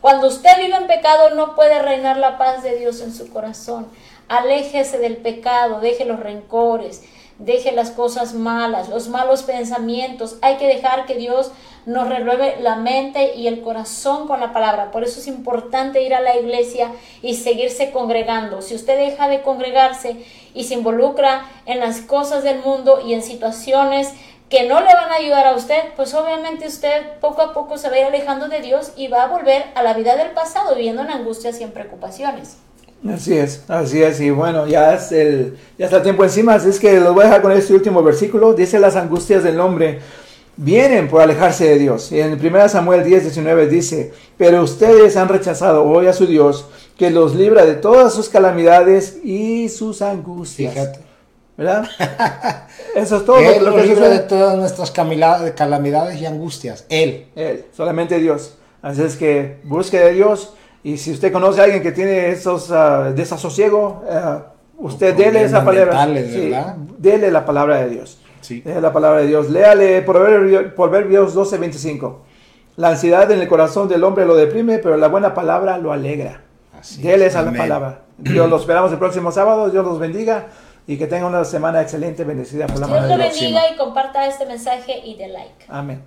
cuando usted vive en pecado, no puede reinar la paz de Dios en su corazón. Aléjese del pecado, deje los rencores, deje las cosas malas, los malos pensamientos. Hay que dejar que Dios nos renueve la mente y el corazón con la palabra. Por eso es importante ir a la iglesia y seguirse congregando. Si usted deja de congregarse y se involucra en las cosas del mundo y en situaciones que no le van a ayudar a usted, pues obviamente usted poco a poco se va a ir alejando de Dios y va a volver a la vida del pasado viviendo en angustias y en preocupaciones. Así es, así es, y bueno, ya, es el, ya está el tiempo encima, así es que lo voy a dejar con este último versículo, dice las angustias del hombre vienen por alejarse de Dios. Y en 1 Samuel 10, 19 dice, pero ustedes han rechazado hoy a su Dios, que los libra de todas sus calamidades y sus angustias. Fíjate. ¿Verdad? Eso es todo. Él lo libra de todas nuestras calamidades y angustias. Él. Él, solamente Dios. Así es que busque de Dios y si usted conoce a alguien que tiene esos uh, desasosiego, uh, usted dele esa palabra. Sí, la palabra de Dios. Sí. Dele la palabra de Dios. Léale Proverbio- Proverbios 12:25. La ansiedad en el corazón del hombre lo deprime, pero la buena palabra lo alegra. Así Dele es. esa la Amén. palabra. Dios lo esperamos el próximo sábado. Dios los bendiga y que tenga una semana excelente, bendecida por la mano Dios de lo Dios. bendiga y comparta este mensaje y de like. Amén.